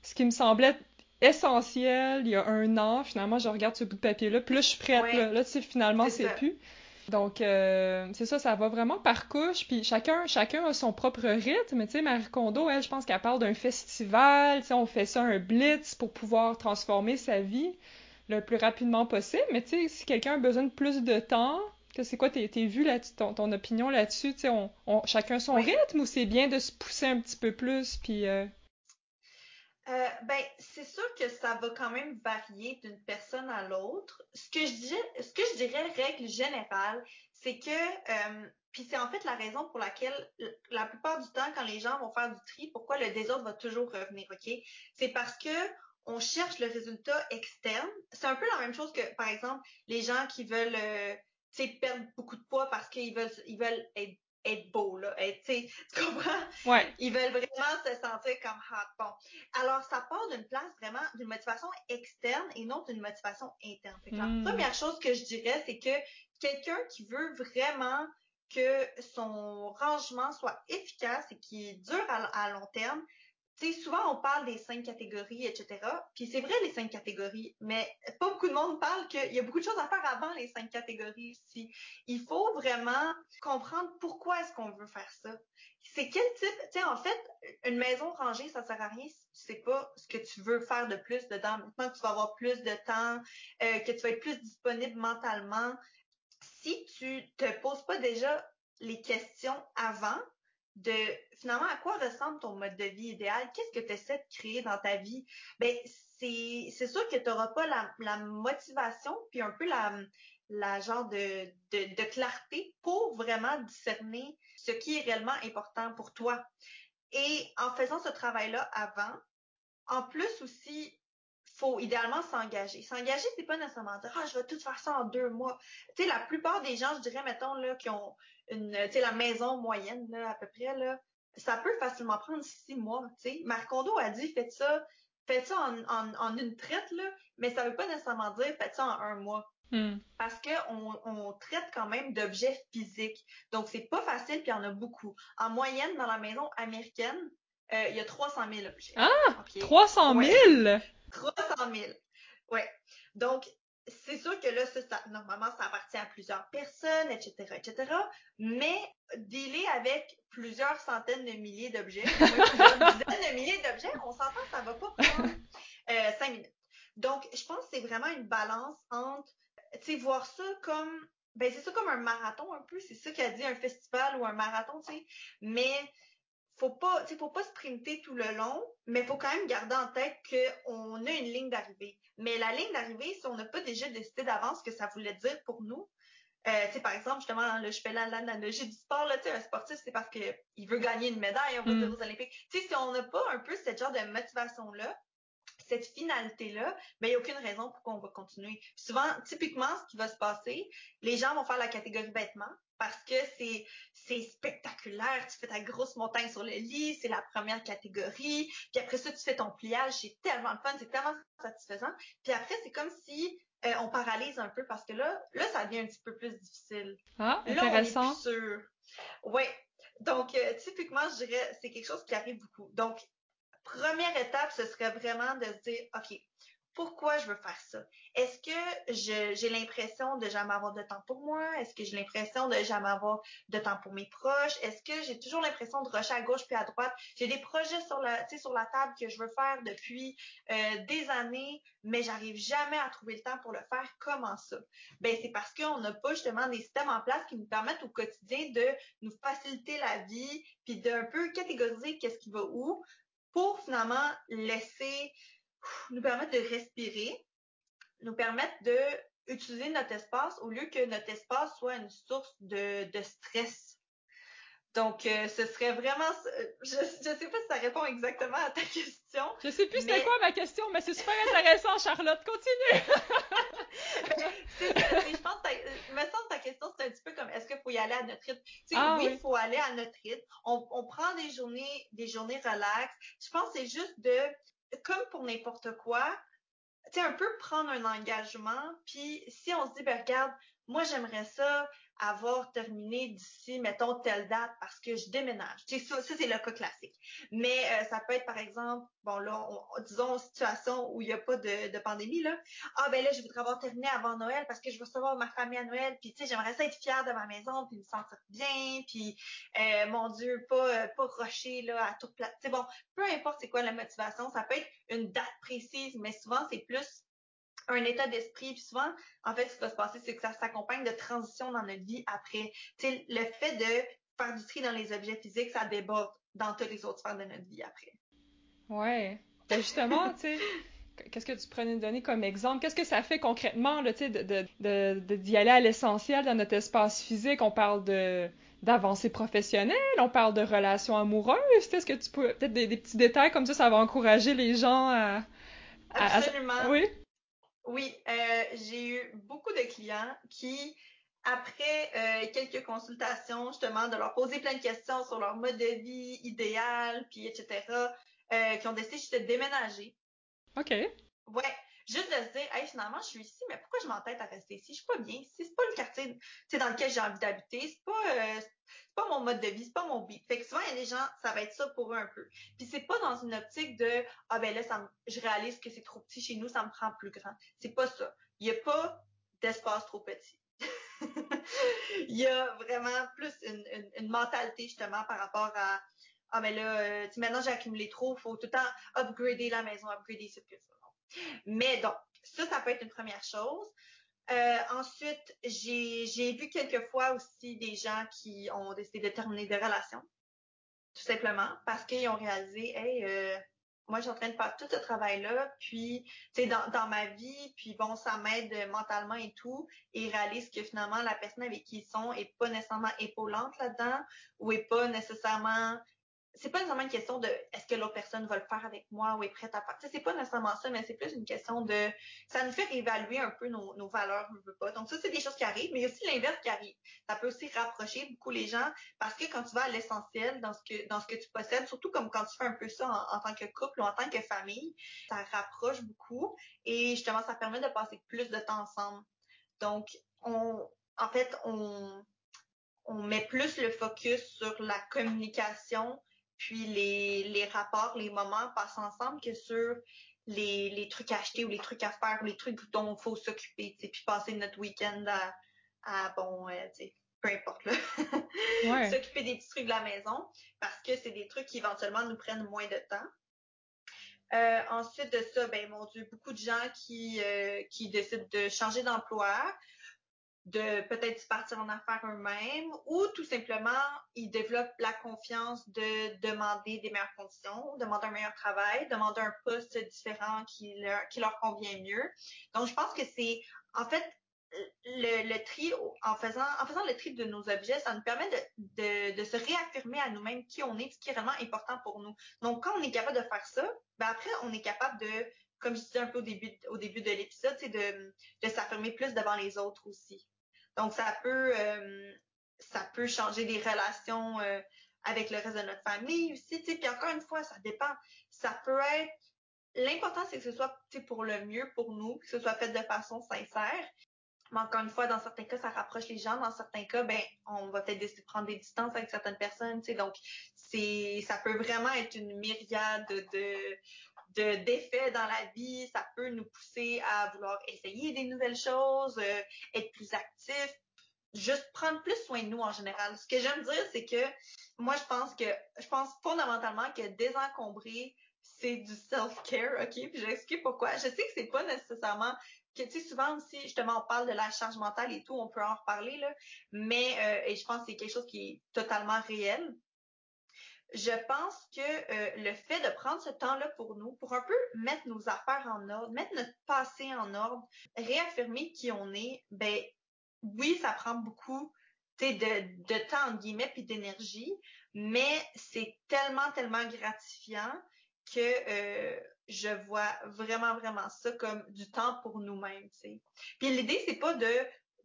A: ce qui me semblait essentiel il y a un an, finalement, je regarde ce bout de papier-là, puis là, je suis prête,
B: Ouais.
A: là, là, tu sais, finalement,
B: C'est
A: plus. Donc, euh, c'est ça, ça va vraiment par couche, puis chacun, chacun a son propre rythme. Tu sais, Marie Kondo, elle, je pense qu'elle parle d'un festival, tu sais, on fait ça un blitz pour pouvoir transformer sa vie le plus rapidement possible. Mais tu sais, si quelqu'un a besoin de plus de temps, que c'est quoi tes, vues là ton, ton opinion là-dessus, tu sais, on, on- chacun son
B: Oui.
A: rythme ou c'est bien de se pousser un petit peu plus, puis euh,
B: Euh, ben, c'est sûr que ça va quand même varier d'une personne à l'autre. Ce que je dirais, ce que je dirais règle générale, c'est que, euh, puis c'est en fait la raison pour laquelle la plupart du temps, quand les gens vont faire du tri, pourquoi le désordre va toujours revenir, ok? C'est parce que on cherche le résultat externe. C'est un peu la même chose que, par exemple, les gens qui veulent, euh, perdre beaucoup de poids parce qu'ils veulent, ils veulent être, être là, être, tu comprends?
A: ouais.
B: Ils veulent vraiment se sentir comme hot. Bon. Alors, ça part d'une place vraiment, d'une motivation externe et non d'une motivation interne. Fait que. La première chose que je dirais, c'est que quelqu'un qui veut vraiment que son rangement soit efficace et qui dure à, à long terme, tu sais, souvent on parle des cinq catégories, etc. Puis c'est vrai les cinq catégories, mais pas beaucoup de monde parle qu'il y a beaucoup de choses à faire avant les cinq catégories aussi. Il faut vraiment comprendre pourquoi est-ce qu'on veut faire ça. C'est quel type, tu sais, en fait, une maison rangée, ça sert à rien si tu sais pas ce que tu veux faire de plus dedans. Maintenant tu vas avoir plus de temps, euh, que tu vas être plus disponible mentalement, si tu te poses pas déjà les questions avant de finalement à quoi ressemble ton mode de vie idéal, qu'est-ce que tu essaies de créer dans ta vie, ben c'est sûr que tu n'auras pas la, la motivation puis un peu la la genre de, de, de clarté pour vraiment discerner ce qui est réellement important pour toi. Et en faisant ce travail-là avant, en plus aussi, faut idéalement s'engager. S'engager, c'est pas nécessairement dire ah je vais tout faire ça en deux mois. Tu sais, la plupart des gens, je dirais, mettons là, qui ont une, la maison moyenne là, à peu près là, ça peut facilement prendre six mois. Tu sais, Marcondo a dit faites ça, faites ça en, en, en une traite là, mais ça veut pas nécessairement dire faites ça en un mois
A: Mm.
B: parce que on, on traite quand même d'objets physiques. Donc c'est pas facile puis il y en a beaucoup. En moyenne dans la maison américaine, euh, il y a 300 000 objets.
A: Ah!
B: Ok.
A: 300 000!
B: Ouais. 300 000. Ouais. Donc, c'est sûr que là, ça, ça, normalement, ça appartient à plusieurs personnes, etc., etc. Mais dealer avec plusieurs centaines de milliers d'objets, (laughs) plusieurs dizaines de milliers d'objets, on s'entend, ça va pas prendre euh, cinq minutes. Donc, je pense que c'est vraiment une balance entre, tu sais, voir ça comme, ben c'est ça comme un marathon un peu, c'est ça qu'a dit un festival ou un marathon, tu sais. Mais faut pas, faut pas sprinter tout le long, mais faut quand même garder en tête qu'on a une ligne d'arrivée. Mais la ligne d'arrivée, si on n'a pas déjà décidé d'avance ce que ça voulait dire pour nous, Euh, tu sais, par exemple, justement, là, je fais l'analogie du sport, là, tu sais, un sportif, c'est parce qu'il veut gagner une médaille, on va dire, mm. aux Olympiques. Si on n'a pas un peu ce genre de motivation-là, cette finalité-là, ben, il n'y a aucune raison pourquoi on va continuer. souvent, typiquement, ce qui va se passer, les gens vont faire la catégorie vêtements parce que c'est, c'est spectaculaire. Tu fais ta grosse montagne sur le lit, c'est la première catégorie. Puis après ça, tu fais ton pliage, c'est tellement le fun, c'est tellement satisfaisant. Puis après, c'est comme si euh, on paralyse un peu parce que là, là, ça devient un petit peu plus difficile.
A: Ah, intéressant. Là, on est
B: plus sûr. Oui. Donc, euh, typiquement, je dirais, c'est quelque chose qui arrive beaucoup. Donc, première étape, ce serait vraiment de se dire, OK, pourquoi je veux faire ça? Est-ce que j'ai l'impression de jamais avoir de temps pour moi? Est-ce que j'ai l'impression de jamais avoir de temps pour mes proches? Est-ce que j'ai toujours l'impression de rusher à gauche puis à droite? J'ai des projets sur la, table que je veux faire depuis euh, des années, mais j'arrive jamais à trouver le temps pour le faire. Comment ça? Ben, c'est parce qu'on n'a pas justement des systèmes en place qui nous permettent au quotidien de nous faciliter la vie puis d'un peu catégoriser qu'est-ce qui va où pour finalement laisser, nous permettre de respirer, nous permettre de utiliser notre espace au lieu que notre espace soit une source de, de stress. Donc, euh, ce serait vraiment, je, je sais pas si ça répond exactement à ta question.
A: Je sais plus c'était quoi ma question, mais c'est super intéressant, Charlotte. Continue. (laughs)
B: je pense que me semble ta question, c'est un y aller à notre rythme? Ah oui, il faut aller à notre rythme. On, on prend des journées, des journées relax. Je pense que c'est juste de, comme pour n'importe quoi, tu sais, un peu prendre un engagement. Puis si on se dit, ben regarde, moi j'aimerais ça avoir terminé d'ici, mettons, telle date parce que je déménage. Ça, ça c'est le cas classique. Mais euh, ça peut être, par exemple, bon là, disons, situation où il n'y a pas de, pandémie, là. Ah ben là, je voudrais avoir terminé avant Noël parce que je veux recevoir ma famille à Noël, puis tu sais, j'aimerais ça être fière de ma maison, puis me sentir bien, puis euh, mon Dieu, pas, euh, pas là, à toute place. C'est bon, peu importe c'est quoi la motivation, ça peut être une date précise, mais souvent c'est plus un état d'esprit. Puis souvent, en fait, ce qui va se passer, c'est que ça s'accompagne de transitions dans notre vie après. Tu sais, le fait de faire du tri dans les objets physiques, ça déborde dans toutes les autres sphères de notre vie après.
A: Ouais. Ben justement, tu sais, qu'est-ce que tu prenais donner comme exemple? Qu'est-ce que ça fait concrètement, tu sais, de, de, d'y aller à l'essentiel dans notre espace physique? On parle de d'avancée professionnelle, on parle de relations amoureuses. Est-ce que tu peux peut-être des, petits détails comme ça, ça va encourager les gens à,
B: Absolument. Oui? Oui, euh, j'ai eu beaucoup de clients qui, après euh, quelques consultations, justement, de leur poser plein de questions sur leur mode de vie idéal, puis etc., euh, qui ont décidé juste de déménager.
A: OK.
B: Ouais, juste de se dire, hey, finalement, je suis ici, mais pourquoi je m'entête à rester ici? Je suis pas bien ici. C'est pas le quartier dans lequel j'ai envie d'habiter. C'est pas, euh, c'est pas mon mode de vie. C'est pas mon beat. Fait que souvent, il y a des gens, ça va être ça pour eux un peu. Puis c'est pas dans une optique de, ah ben là, ça je réalise que c'est trop petit chez nous, ça me prend plus grand. C'est pas ça. Il y a pas d'espace trop petit. (laughs) il y a vraiment plus une, une, mentalité justement par rapport à ah mais là euh, maintenant j'ai accumulé trop faut tout le temps upgrader la maison upgrader ce que ça mais donc, ça, ça peut être une première chose. Euh, ensuite, j'ai vu quelques fois aussi des gens qui ont décidé de terminer des relations, tout simplement, parce qu'ils ont réalisé, hey, euh, moi, je suis en train de faire tout ce travail-là, puis, tu sais, dans, dans ma vie, puis bon, ça m'aide mentalement et tout, et ils réalisent que finalement, la personne avec qui ils sont est pas nécessairement épaulante là-dedans, ou est pas nécessairement c'est pas nécessairement une question de est-ce que l'autre personne va le faire avec moi ou est prête à faire. C'est pas nécessairement ça, mais c'est plus une question de ça nous fait évaluer un peu nos, nos valeurs, pas. Donc ça, c'est des choses qui arrivent, mais il y a aussi l'inverse qui arrive. Ça peut aussi rapprocher beaucoup les gens parce que quand tu vas à l'essentiel dans ce que dans ce que tu possèdes, surtout comme quand tu fais un peu ça en, tant que couple ou en tant que famille, ça rapproche beaucoup et justement ça permet de passer plus de temps ensemble. Donc on en fait on on met plus le focus sur la communication puis les, les rapports, les moments passent ensemble que sur les, les trucs à acheter ou les trucs à faire ou les trucs dont il faut s'occuper, puis passer notre week-end à, à bon, euh, sais, peu importe là, (laughs) s'occuper des petits trucs de la maison parce que c'est des trucs qui éventuellement nous prennent moins de temps. Euh, ensuite de ça, ben mon Dieu, beaucoup de gens qui, euh, qui décident de changer d'emploi, de peut-être partir en affaires eux-mêmes ou tout simplement ils développent la confiance de demander des meilleures conditions, demander un meilleur travail, demander un poste différent qui leur, qui leur convient mieux. Donc je pense que c'est en fait le, tri, en faisant, en faisant le tri de nos objets, ça nous permet de, de, de se réaffirmer à nous-mêmes qui on est, ce qui est vraiment important pour nous. Donc, quand on est capable de faire ça, ben après, on est capable de, comme je disais un peu au début, au début de l'épisode, c'est de, de s'affirmer plus devant les autres aussi. Donc, ça peut, euh, ça peut changer des relations euh, avec le reste de notre famille aussi, tu sais. Puis encore une fois, ça dépend. Ça peut être L'important, c'est que ce soit pour le mieux pour nous, que ce soit fait de façon sincère. Mais encore une fois, dans certains cas, ça rapproche les gens. Dans certains cas, ben, on va peut-être décider de prendre des distances avec certaines personnes. Tu sais, donc, c'est, ça peut vraiment être une myriade de, de d'effets dans la vie. Ça peut nous pousser à vouloir essayer des nouvelles choses, euh, être plus actifs, juste prendre plus soin de nous en général. Ce que j'aime dire, c'est que moi, je pense que, je pense fondamentalement que désencombrer, c'est du self-care, OK? Puis j'explique pourquoi. Je sais que c'est pas nécessairement que tu sais souvent aussi justement on parle de la charge mentale et tout, on peut en reparler là, mais euh, et je pense que c'est quelque chose qui est totalement réel. Je pense que euh, le fait de prendre ce temps-là pour nous, pour un peu mettre nos affaires en ordre, mettre notre passé en ordre, réaffirmer qui on est, ben oui, ça prend beaucoup de, de temps en guillemets puis d'énergie, mais c'est tellement tellement gratifiant que euh, je vois vraiment, vraiment ça comme du temps pour nous-mêmes. Puis l'idée, c'est pas de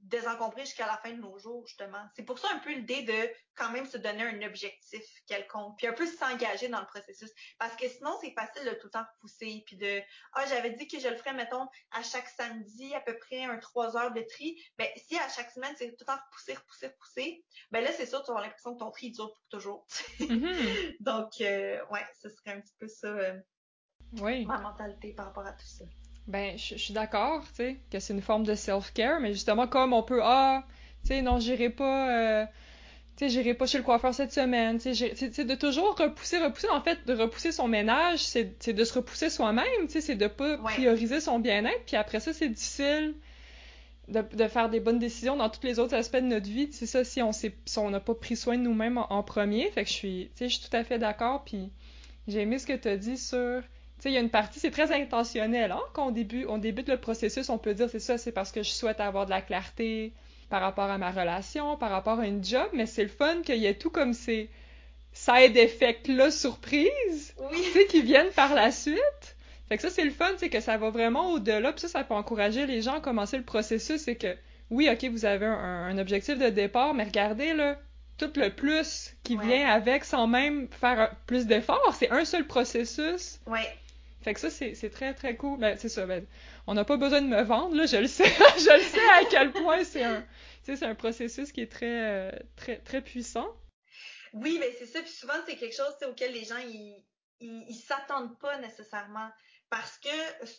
B: désencombrer jusqu'à la fin de nos jours, justement. C'est pour ça un peu l'idée de quand même se donner un objectif quelconque, puis un peu s'engager dans le processus. Parce que sinon, c'est facile de tout le temps repousser, puis de « Ah, j'avais dit que je le ferais, mettons, à chaque samedi, à peu près un trois heures de tri. » Ben, si à chaque semaine, c'est tout le temps repousser, repousser, repousser, ben là, c'est sûr, tu vas avoir l'impression que ton tri dure pour toujours. Mm-hmm. (laughs) Donc, euh, ouais, ce serait un petit peu ça, euh,
A: oui.
B: ma mentalité par rapport à tout ça.
A: Ben, je, suis d'accord, tu sais, que c'est une forme de self-care, mais justement, comme on peut, ah, tu sais, non, j'irai pas, euh, tu sais, j'irai pas chez le coiffeur cette semaine, tu sais, de toujours repousser, repousser, en fait, de repousser son ménage, c'est de se repousser soi-même, tu sais, c'est de pas prioriser son bien-être, puis après ça, c'est difficile de, de, faire des bonnes décisions dans tous les autres aspects de notre vie, c'est ça, si on si on n'a pas pris soin de nous-mêmes en, en, premier, fait que je suis, tu sais, je suis tout à fait d'accord, puis j'ai aimé ce que tu as dit sur sais, il y a une partie, c'est très intentionnel. Hein? Quand on débute, on débute le processus, on peut dire c'est ça, c'est parce que je souhaite avoir de la clarté par rapport à ma relation, par rapport à une job, mais c'est le fun qu'il y ait tout comme ces side effects-là surprise,
B: oui.
A: tu sais, qui viennent par la suite. Fait que ça, c'est le fun, c'est que ça va vraiment au-delà, puis ça, ça peut encourager les gens à commencer le processus, c'est que, oui, ok, vous avez un, un objectif de départ, mais regardez, là, tout le plus qui vient avec sans même faire plus d'efforts. C'est un seul processus.
B: Ouais.
A: Fait que ça, c'est très, très cool. Ben, c'est ça. Ben, on n'a pas besoin de me vendre, là. Je le sais. (laughs) je le sais à quel point c'est un, un processus qui est très, euh, très, très puissant.
B: Oui, mais c'est ça. Puis souvent, c'est quelque chose auquel les gens, ils, ils s'attendent pas nécessairement. Parce que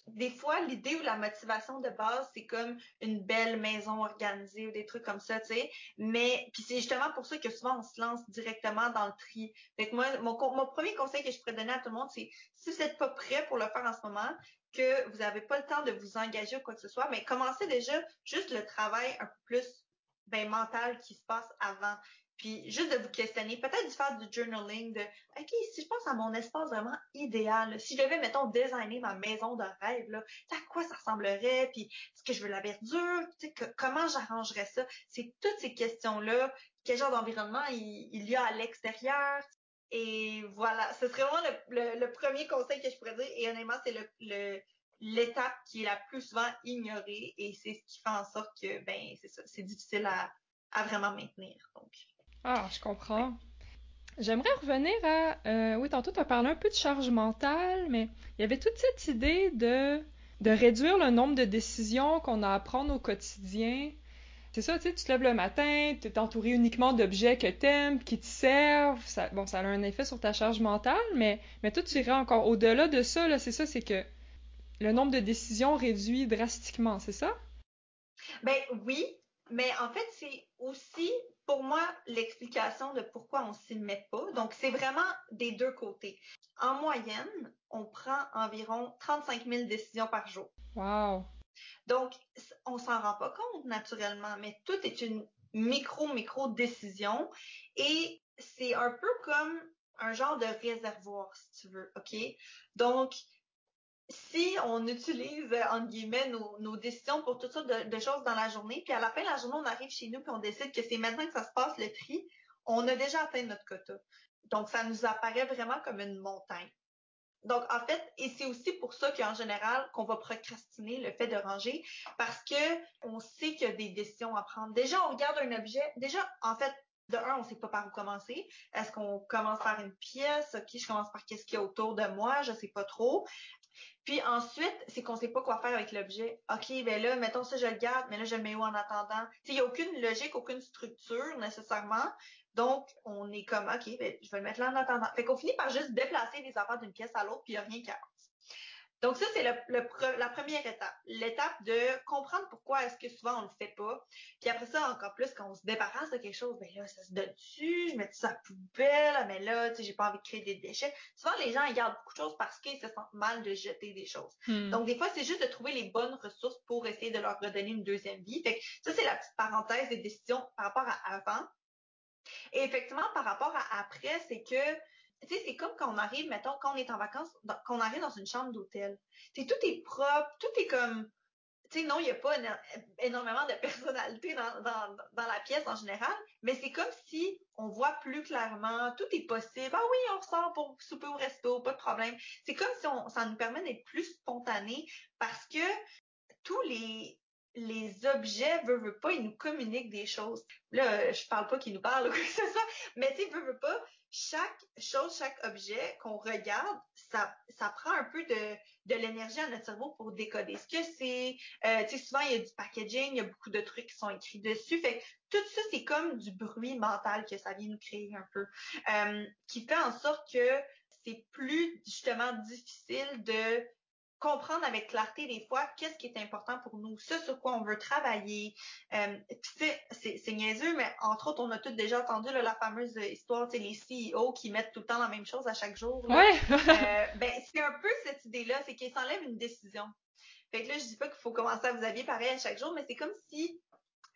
B: des fois, l'idée ou la motivation de base, c'est comme une belle maison organisée ou des trucs comme ça, tu sais. Mais puis c'est justement pour ça que souvent on se lance directement dans le tri. Fait que moi, mon, mon premier conseil que je pourrais donner à tout le monde, c'est si vous n'êtes pas prêt pour le faire en ce moment, que vous n'avez pas le temps de vous engager ou quoi que ce soit, mais commencez déjà juste le travail un peu plus ben, mental qui se passe avant. Puis juste de vous questionner, peut-être de faire du journaling, de OK, si je pense à mon espace vraiment idéal, si je devais, mettons, designer ma maison de rêve, là, à quoi ça ressemblerait, puis est-ce que je veux la verdure, comment j'arrangerais ça? C'est toutes ces questions-là, quel genre d'environnement il, y a à l'extérieur? Et voilà, ce serait vraiment le, premier conseil que je pourrais dire. Et honnêtement, c'est le, l'étape qui est la plus souvent ignorée et c'est ce qui fait en sorte que ben c'est ça, c'est difficile à, vraiment maintenir. Donc.
A: Ah, je comprends. J'aimerais revenir à... Euh, oui, tantôt, tu as parlé un peu de charge mentale, mais il y avait toute cette idée de, de réduire le nombre de décisions qu'on a à prendre au quotidien. C'est ça, tu sais, tu te lèves le matin, tu es entouré uniquement d'objets que t'aimes, qui te servent. Bon, ça a un effet sur ta charge mentale, mais, mais toi, tu irais encore au-delà de ça, là, c'est ça, c'est que le nombre de décisions réduit drastiquement, c'est ça?
B: Ben oui, mais en fait, c'est aussi pour moi l'explication de pourquoi on s'y met pas. Donc, c'est vraiment des deux côtés. En moyenne, on prend environ 35 000 décisions par jour.
A: Wow.
B: Donc, on s'en rend pas compte naturellement, mais tout est une micro, micro décision et c'est un peu comme un genre de réservoir, si tu veux, OK? Donc, si on utilise, euh, entre guillemets, nos, décisions pour toutes sortes de, de, choses dans la journée, puis à la fin de la journée, on arrive chez nous puis on décide que c'est maintenant que ça se passe le tri, on a déjà atteint notre quota. Donc, ça nous apparaît vraiment comme une montagne. Donc, en fait, et c'est aussi pour ça qu'en général, qu'on va procrastiner le fait de ranger, parce que on sait qu'il y a des décisions à prendre. Déjà, on regarde un objet. Déjà, en fait, de un, on sait pas par où commencer. Est-ce qu'on commence par une pièce? OK, je commence par qu'est-ce qu'il y a autour de moi? Je sais pas trop. Puis ensuite, c'est qu'on sait pas quoi faire avec l'objet. OK, ben là, mettons ça, je le garde, mais là, je le mets où en attendant? Il n'y a aucune logique, aucune structure nécessairement. Donc, on est comme, OK, ben, je vais le mettre là en attendant. Fait qu'on finit par juste déplacer les affaires d'une pièce à l'autre, puis il n'y a rien avance. Donc, ça, c'est le, le, la première étape. L'étape de comprendre pourquoi est-ce que souvent on le fait pas. Puis après ça, encore plus, quand on se débarrasse de quelque chose, ben là, ça se donne dessus, je mets ça à poubelle, mais là, tu sais, j'ai pas envie de créer des déchets. Souvent, les gens, ils gardent beaucoup de choses parce qu'ils se sentent mal de jeter des choses. Hmm. Donc, des fois, c'est juste de trouver les bonnes ressources pour essayer de leur redonner une deuxième vie. Fait que ça, c'est la petite parenthèse des décisions par rapport à avant. Et effectivement, par rapport à après, c'est que tu sais, c'est comme quand on arrive, mettons, quand on est en vacances, quand on arrive dans une chambre d'hôtel. Tout est propre, tout est comme, tu sais, non, il n'y a pas énormément de personnalité dans, la pièce en général, mais c'est comme si on voit plus clairement, tout est possible. Ah oui, on ressort pour souper au resto, pas de problème. C'est comme si ça nous permet d'être plus spontané parce que tous les, objets, veut, veut pas, ils nous communiquent des choses. Là, je parle pas qu'ils nous parlent ou quoi que ce soit, mais tu sais, veut pas, chaque chose, chaque objet qu'on regarde, ça, ça prend un peu de, de l'énergie à notre cerveau pour décoder ce que c'est. Euh, tu sais, souvent, il y a du packaging, il y a beaucoup de trucs qui sont écrits dessus. Fait que tout ça, c'est comme du bruit mental que ça vient nous créer un peu, euh, qui fait en sorte que c'est plus justement difficile de comprendre avec clarté des fois qu'est-ce qui est important pour nous, ce sur quoi on veut travailler. Euh, c'est niaiseux, mais entre autres, on a tous déjà entendu là, la fameuse histoire, tu les CEO qui mettent tout le temps la même chose à chaque jour.
A: Ouais.
B: euh, (laughs) ben, c'est un peu cette idée-là, c'est qu'ils s'enlèvent une décision. Fait que là, je dis pas qu'il faut commencer à vous habiller pareil à chaque jour, mais c'est comme si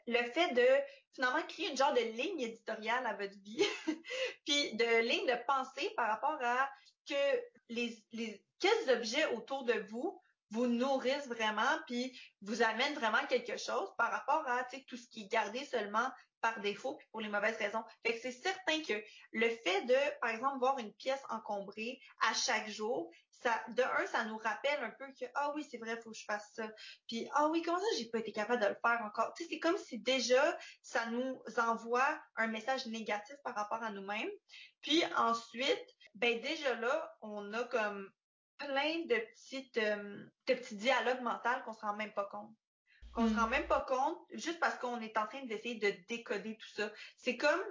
B: le fait de finalement créer une genre de ligne éditoriale à votre vie, (laughs) puis de ligne de pensée par rapport à que les, les quels objets autour de vous vous nourrissent vraiment puis vous amènent vraiment quelque chose par rapport à tout ce qui est gardé seulement par défaut puis pour les mauvaises raisons. Fait que c'est certain que le fait de, par exemple, voir une pièce encombrée à chaque jour, ça, de un, ça nous rappelle un peu que, ah oui, c'est vrai, faut que je fasse ça. Puis, ah oui, comment ça, j'ai pas été capable de le faire encore? C'est comme si déjà, ça nous envoie un message négatif par rapport à nous-mêmes. Puis ensuite, ben déjà là, on a comme plein de petites euh, de petits dialogues mentaux qu'on se rend même pas compte. Qu'on se mm. rend même pas compte juste parce qu'on est en train d'essayer de décoder tout ça. C'est comme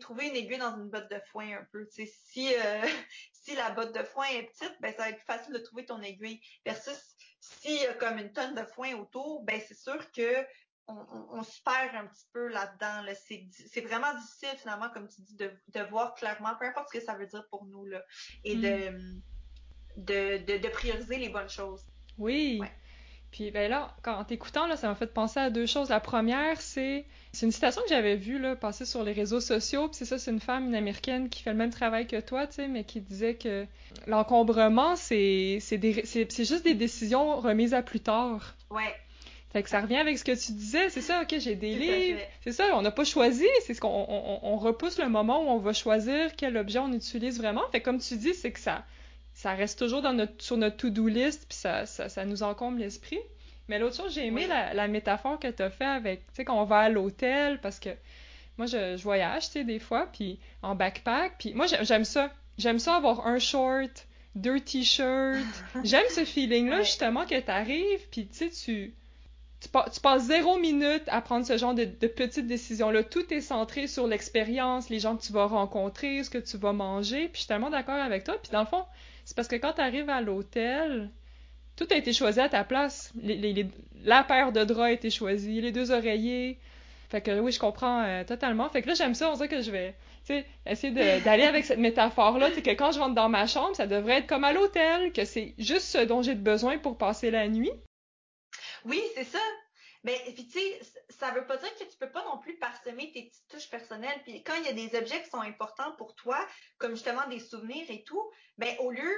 B: trouver une aiguille dans une botte de foin un peu. si euh, (laughs) si la botte de foin est petite, ben ça va être facile de trouver ton aiguille. Versus s'il y a comme une tonne de foin autour, ben c'est sûr que on, se perd un petit peu là-dedans. Là. C'est, vraiment difficile finalement, comme tu dis, de, de voir clairement, peu importe ce que ça veut dire pour nous, là, et de mm de, de, prioriser les bonnes choses.
A: Oui. Puis ben là, en t'écoutant, là, ça m'a fait penser à deux choses. La première, c'est c'est une citation que j'avais vue là, passer sur les réseaux sociaux. Puis c'est ça, c'est une femme, une américaine qui fait le même travail que toi, tu sais, mais qui disait que l'encombrement, c'est c'est juste des décisions remises à plus tard.
B: Ouais.
A: Fait que ça revient avec ce que tu disais, c'est ça, ok, j'ai des livres, c'est ça, on n'a pas choisi, c'est ce qu'on on, on, repousse le moment où on va choisir quel objet on utilise vraiment. Fait que comme tu dis, c'est que ça, ça reste toujours dans notre, sur notre to-do list, puis ça, ça, ça, nous encombre l'esprit. Mais l'autre chose, j'ai aimé la, la, métaphore que tu as fait avec, tu sais, quand on va à l'hôtel, parce que moi, je, je voyage, tu sais, des fois, puis en backpack, puis moi, j'aime ça. J'aime ça avoir un short, deux t-shirts. (laughs) J'aime ce feeling-là, justement, que tu arrives, puis tu sais, tu, tu, passes zéro minute à prendre ce genre de, de petites décisions-là. Tout est centré sur l'expérience, les gens que tu vas rencontrer, ce que tu vas manger, puis je suis tellement d'accord avec toi. Puis dans le fond, c'est parce que quand tu arrives à l'hôtel, tout a été choisi à ta place. la paire de draps a été choisie, les deux oreillers. Fait que oui, je comprends euh, totalement. Fait que là, j'aime ça, on dirait que je vais essayer d'aller avec cette métaphore-là. Que quand je rentre dans ma chambre, ça devrait être comme à l'hôtel, que c'est juste ce dont j'ai besoin pour passer la nuit.
B: Oui, c'est ça. Mais puis tu sais, ça veut pas dire que tu peux pas non plus parsemer tes petites touches personnelles. Puis quand il y a des objets qui sont importants pour toi, comme justement des souvenirs et tout, ben au lieu,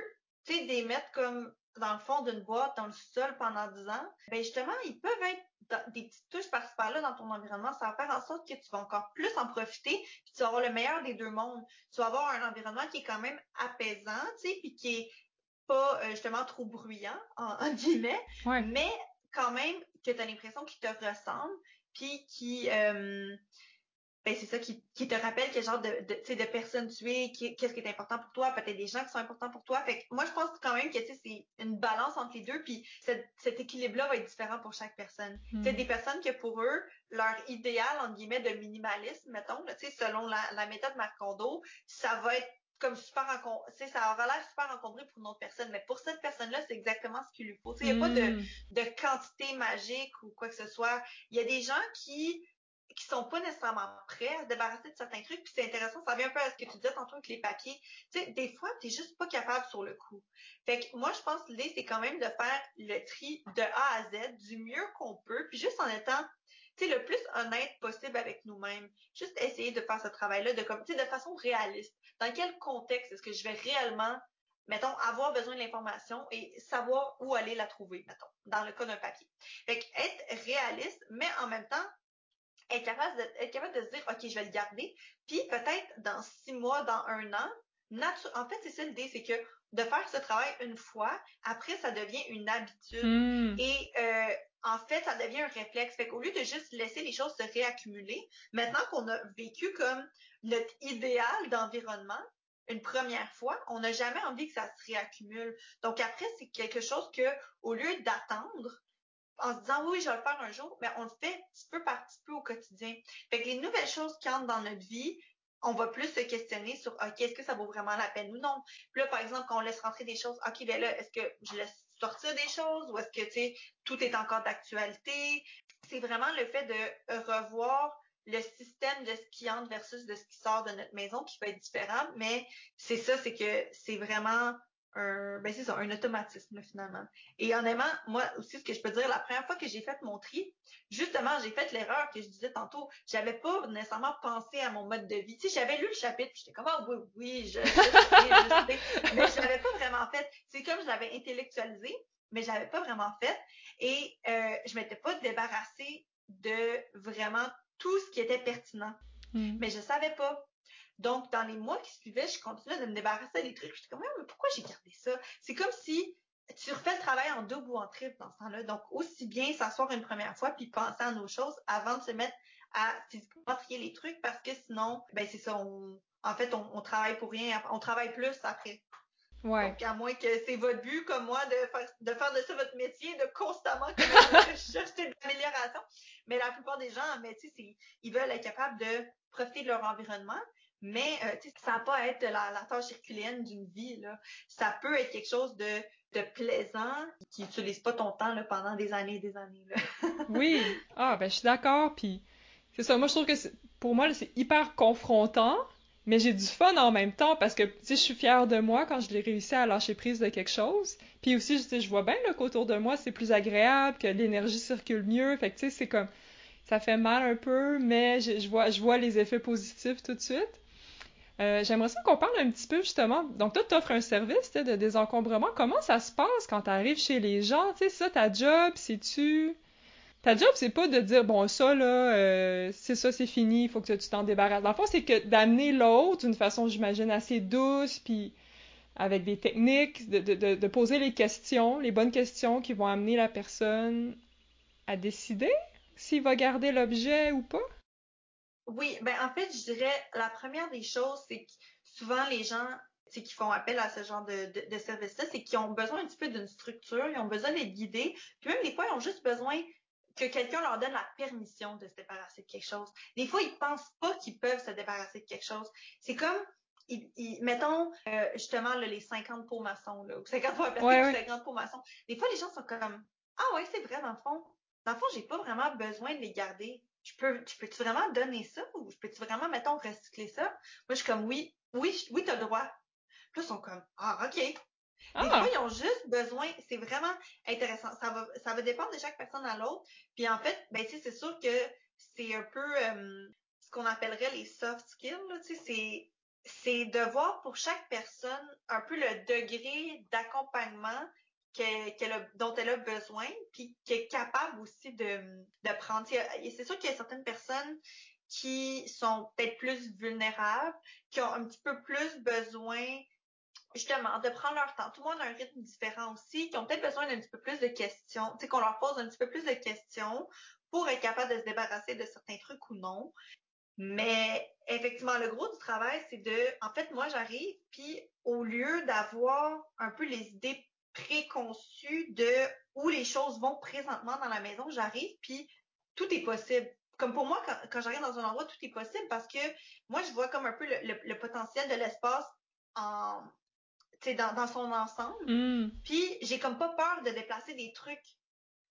B: tu sais, de les mettre comme dans le fond d'une boîte, dans le sol pendant 10 ans, ben justement, ils peuvent être des petites touches par-ci par-là dans ton environnement. Ça va faire en sorte que tu vas encore plus en profiter, puis tu vas avoir le meilleur des deux mondes. Tu vas avoir un environnement qui est quand même apaisant, tu sais, puis qui est pas euh, justement trop bruyant, en, guillemets, mais quand même que tu as l'impression qu'il te ressemble, puis qui... Euh, ben c'est ça qui, qui, te rappelle quel genre de, de, de personne tu es, qu'est-ce qui est important pour toi, peut-être des gens qui sont importants pour toi. Fait que moi, je pense quand même que c'est une balance entre les deux, puis cet équilibre-là va être différent pour chaque personne. Mm. des personnes que pour eux, leur idéal, entre guillemets, de minimalisme, mettons, selon la, la méthode Marcondo, ça va être comme super encombré, ça aura l'air super encombré pour une autre personne, mais pour cette personne-là, c'est exactement ce qu'il lui faut. Il n'y a pas de, mm. de quantité magique ou quoi que ce soit. Il y a des gens qui qui sont pas nécessairement prêts à se débarrasser de certains trucs. Puis c'est intéressant, ça vient un peu à ce que tu disais tantôt avec les papiers. Tu sais, des fois, tu juste pas capable sur le coup. Fait que moi, je pense que l'idée, c'est quand même de faire le tri de A à Z du mieux qu'on peut, puis juste en étant sais, le plus honnête possible avec nous-mêmes. Juste essayer de faire ce travail-là de comme, de façon réaliste. Dans quel contexte est-ce que je vais réellement, mettons, avoir besoin de l'information et savoir où aller la trouver, mettons, dans le cas d'un papier? Fait que être réaliste, mais en même temps, être de, être capable de se dire, OK, je vais le garder. Puis peut-être dans six mois, dans un an, en fait, c'est ça l'idée, c'est que de faire ce travail une fois, après, ça devient une habitude. Hmm. Et euh, en fait, ça devient un réflexe. Fait qu'au lieu de juste laisser les choses se réaccumuler, maintenant qu'on a vécu comme notre idéal d'environnement, une première fois, on n'a jamais envie que ça se réaccumule. Donc après, c'est quelque chose que, au lieu d'attendre, en se disant oui, je vais le faire un jour, mais on le fait petit peu par petit peu au quotidien. Fait que les nouvelles choses qui entrent dans notre vie, on va plus se questionner sur OK, est-ce que ça vaut vraiment la peine ou non? Puis là, par exemple, quand on laisse rentrer des choses, OK, ben là, est-ce que je laisse sortir des choses ou est-ce que tu sais, tout est encore d'actualité? C'est vraiment le fait de revoir le système de ce qui entre versus de ce qui sort de notre maison qui peut être différent, mais c'est ça, c'est que c'est vraiment un, ben c'est ça, un automatisme finalement. Et honnêtement, moi aussi, ce que je peux dire, la première fois que j'ai fait mon tri, justement, j'ai fait l'erreur que je disais tantôt. J'avais pas nécessairement pensé à mon mode de vie. Tu sais, j'avais lu le chapitre, j'étais comme ah oui, oui, je, je, je, mais je l'avais pas vraiment fait. C'est comme je l'avais intellectualisé, mais je l'avais pas vraiment fait. Et euh, je m'étais pas débarrassée de vraiment tout ce qui était pertinent. Hmm. Mais je savais pas. Donc, dans les mois qui suivaient, je continuais de me débarrasser des trucs. J'étais comme, mais pourquoi j'ai gardé ça? C'est comme si tu refais le travail en double ou en triple dans ce temps-là. Donc, aussi bien s'asseoir une première fois puis penser à nos choses avant de se mettre à physiquement trier les trucs parce que sinon, ben c'est ça, on, en fait, on, travaille pour rien, on travaille plus après. Ouais. Donc, à moins que c'est votre but, comme moi, de faire de, faire de ça votre métier, de constamment (laughs) chercher de l'amélioration. Mais la plupart des gens, mais tu sais, ils veulent être capables de profiter de leur environnement, mais euh, ça n'a pas être la, tâche herculéenne d'une vie. Là. Ça peut être quelque chose de, plaisant qui n'utilise pas ton temps pendant des années et des années. (laughs)
A: Oui, ah ben je suis d'accord. Puis c'est ça, moi je trouve que pour moi c'est hyper confrontant, mais j'ai du fun en même temps parce que je suis fière de moi quand je l'ai réussi à lâcher prise de quelque chose. Puis aussi, je, vois bien qu'autour de moi c'est plus agréable, que l'énergie circule mieux. Fait que tu sais, c'est comme ça fait mal un peu, mais je, je vois les effets positifs tout de suite. Euh, j'aimerais ça qu'on parle un petit peu justement. Donc, toi, tu offres un service de désencombrement. Comment ça se passe quand tu arrives chez les gens? Tu ça, ta job, c'est-tu? Ta job, c'est pas de dire, bon, ça, là, euh, c'est ça, c'est fini, il faut que tu t'en débarrasses. Dans le fond, c'est que d'amener l'autre d'une façon, j'imagine, assez douce, puis avec des techniques, de, de, de poser les questions, les bonnes questions qui vont amener la personne à décider s'il va garder l'objet ou pas.
B: Oui, ben en fait, je dirais la première des choses, c'est que souvent les gens qui font appel à ce genre de, de, service-là, c'est qu'ils ont besoin un petit peu d'une structure, ils ont besoin d'être guidés, puis même des fois, ils ont juste besoin que quelqu'un leur donne la permission de se débarrasser de quelque chose. Des fois, ils pensent pas qu'ils peuvent se débarrasser de quelque chose. C'est comme, ils, mettons, euh, justement, les 50 pots maçons, là, ou 50 pots à ouais, 50 pots maçons. Des fois, les gens sont comme, ah ouais, c'est vrai, dans le fond. Dans le fond, j'ai pas vraiment besoin de les garder je peux, tu peux-tu vraiment donner ça ou je peux-tu vraiment, mettons, recycler ça? Moi, je suis comme, oui, oui, oui, t'as le droit. Puis là, ils sont comme, ah, OK. Des ah! fois, ils ont juste besoin, c'est vraiment intéressant. Ça va, ça va dépendre de chaque personne à l'autre. Puis en fait, ben, tu c'est sûr que c'est un peu euh, ce qu'on appellerait les soft skills, tu sais, c'est, c'est de voir pour chaque personne un peu le degré d'accompagnement dont elle a besoin, puis qui est capable aussi de, de prendre. C'est sûr qu'il y a certaines personnes qui sont peut-être plus vulnérables, qui ont un petit peu plus besoin justement de prendre leur temps. Tout le monde a un rythme différent aussi, qui ont peut-être besoin d'un petit peu plus de questions, tu sais, qu'on leur pose un petit peu plus de questions pour être capable de se débarrasser de certains trucs ou non. Mais effectivement, le gros du travail, c'est de, en fait, moi, j'arrive, puis au lieu d'avoir un peu les idées préconçues de où les choses vont présentement dans la maison, j'arrive, puis tout est possible. Comme pour moi, quand, j'arrive dans un endroit, tout est possible parce que moi, je vois comme un peu le, potentiel de l'espace en, dans, dans son ensemble.
A: Mm.
B: Puis, j'ai comme pas peur de déplacer des trucs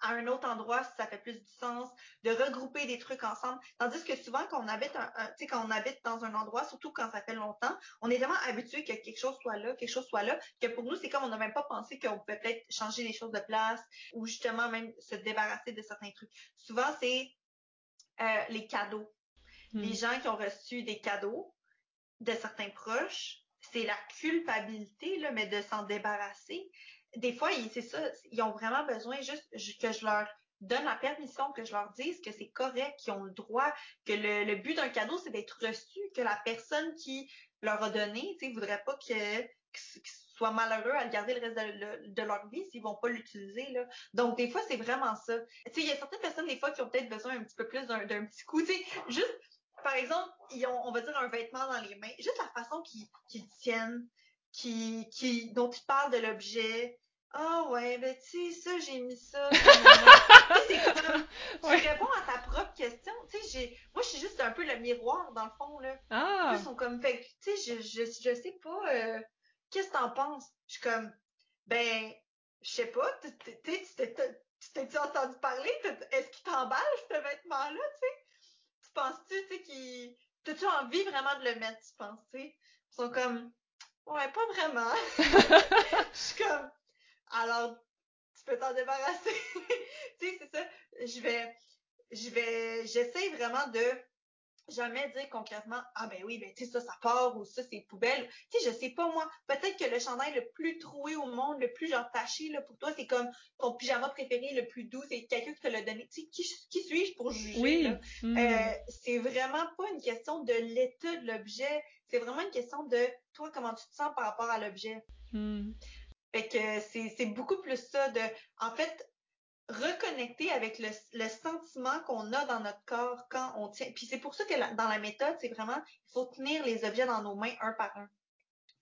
B: à un autre endroit si ça fait plus du sens, de regrouper des trucs ensemble. Tandis que souvent, quand on habite, un, sais, quand on habite dans un endroit, surtout quand ça fait longtemps, on est tellement habitué que quelque chose soit là, quelque chose soit là, que pour nous, c'est comme on n'a même pas pensé qu'on pouvait peut-être changer les choses de place ou justement même se débarrasser de certains trucs. Souvent, c'est euh, les cadeaux. Hmm. Les gens qui ont reçu des cadeaux de certains proches, c'est la culpabilité, là, mais de s'en débarrasser des fois, c'est ça, ils ont vraiment besoin juste que je leur donne la permission, que je leur dise que c'est correct, qu'ils ont le droit, que le, but d'un cadeau, c'est d'être reçu, que la personne qui leur a donné, tu sais, voudrait pas que, qu'ils soient malheureux à le garder le reste de, leur vie s'ils vont pas l'utiliser, là. Donc, des fois, c'est vraiment ça. Tu il y a certaines personnes, des fois, qui ont peut-être besoin un petit peu plus d'un, petit coup, tu juste, par exemple, ils ont, on va dire, un vêtement dans les mains, juste la façon qu'ils, qu'ils tiennent, qui, qui, dont ils parlent de l'objet, ah ouais, ben tu sais, ça, j'ai mis ça. (laughs) c'est comme, tu réponds à ta propre question. Tu sais, j'ai, moi, je suis juste un peu le miroir, dans le fond, là.
A: Ah!
B: Ils sont comme, fait tu sais, je, je, je sais pas, euh, qu'est-ce que t'en penses? Je suis comme, ben, je sais pas, tu t'es-tu entendu parler? Est-ce qu'il t'emballe, ce vêtement-là, tu sais? Tu penses-tu, tu sais, qu'il, t'as-tu envie vraiment de le mettre, tu penses, tu sais? Ils sont comme, ouais, pas vraiment. (laughs) je suis comme, alors tu peux t'en débarrasser. (laughs) tu sais, c'est ça. Je vais, je vais, j'essaie vraiment de jamais dire concrètement ah ben oui ben tu sais ça ça part ou ça c'est poubelle tu sais je sais pas moi peut-être que le chandail le plus troué au monde le plus genre taché là pour toi c'est comme ton pyjama préféré le plus doux c'est quelqu'un qui te l'a donné tu sais qui, qui suis-je pour juger
A: oui. hmm.
B: euh, c'est vraiment pas une question de l'état de l'objet c'est vraiment une question de toi comment tu te sens par rapport à l'objet
A: hmm.
B: Fait que c'est beaucoup plus ça de, en fait, reconnecter avec le, sentiment qu'on a dans notre corps quand on tient. Puis c'est pour ça que dans la méthode, c'est vraiment, il faut tenir les objets dans nos mains un par un.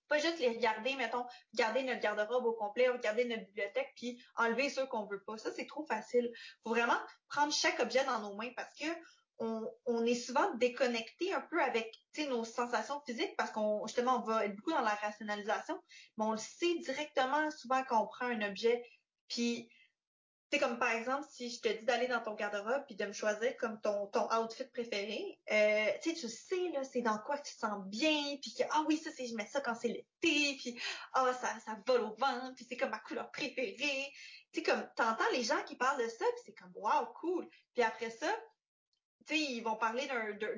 B: Pas juste les regarder, mettons, regarder notre garde-robe au complet, regarder notre bibliothèque, puis enlever ceux qu'on veut pas. Ça, c'est trop facile. faut vraiment prendre chaque objet dans nos mains parce que on, est souvent déconnecté un peu avec nos sensations physiques parce qu'on justement on va être beaucoup dans la rationalisation, mais on le sait directement souvent quand on prend un objet. Puis c'est comme par exemple si je te dis d'aller dans ton garde-robe puis de me choisir comme ton outfit préféré, euh, tu sais là c'est dans quoi tu te sens bien puis que ah oui ça c'est je mets ça quand c'est l'été puis ah ça ça vole au vent puis c'est comme ma couleur préférée. Tu sais comme t'entends les gens qui parlent de ça puis c'est comme wow cool. Puis après ça tu sais, ils vont parler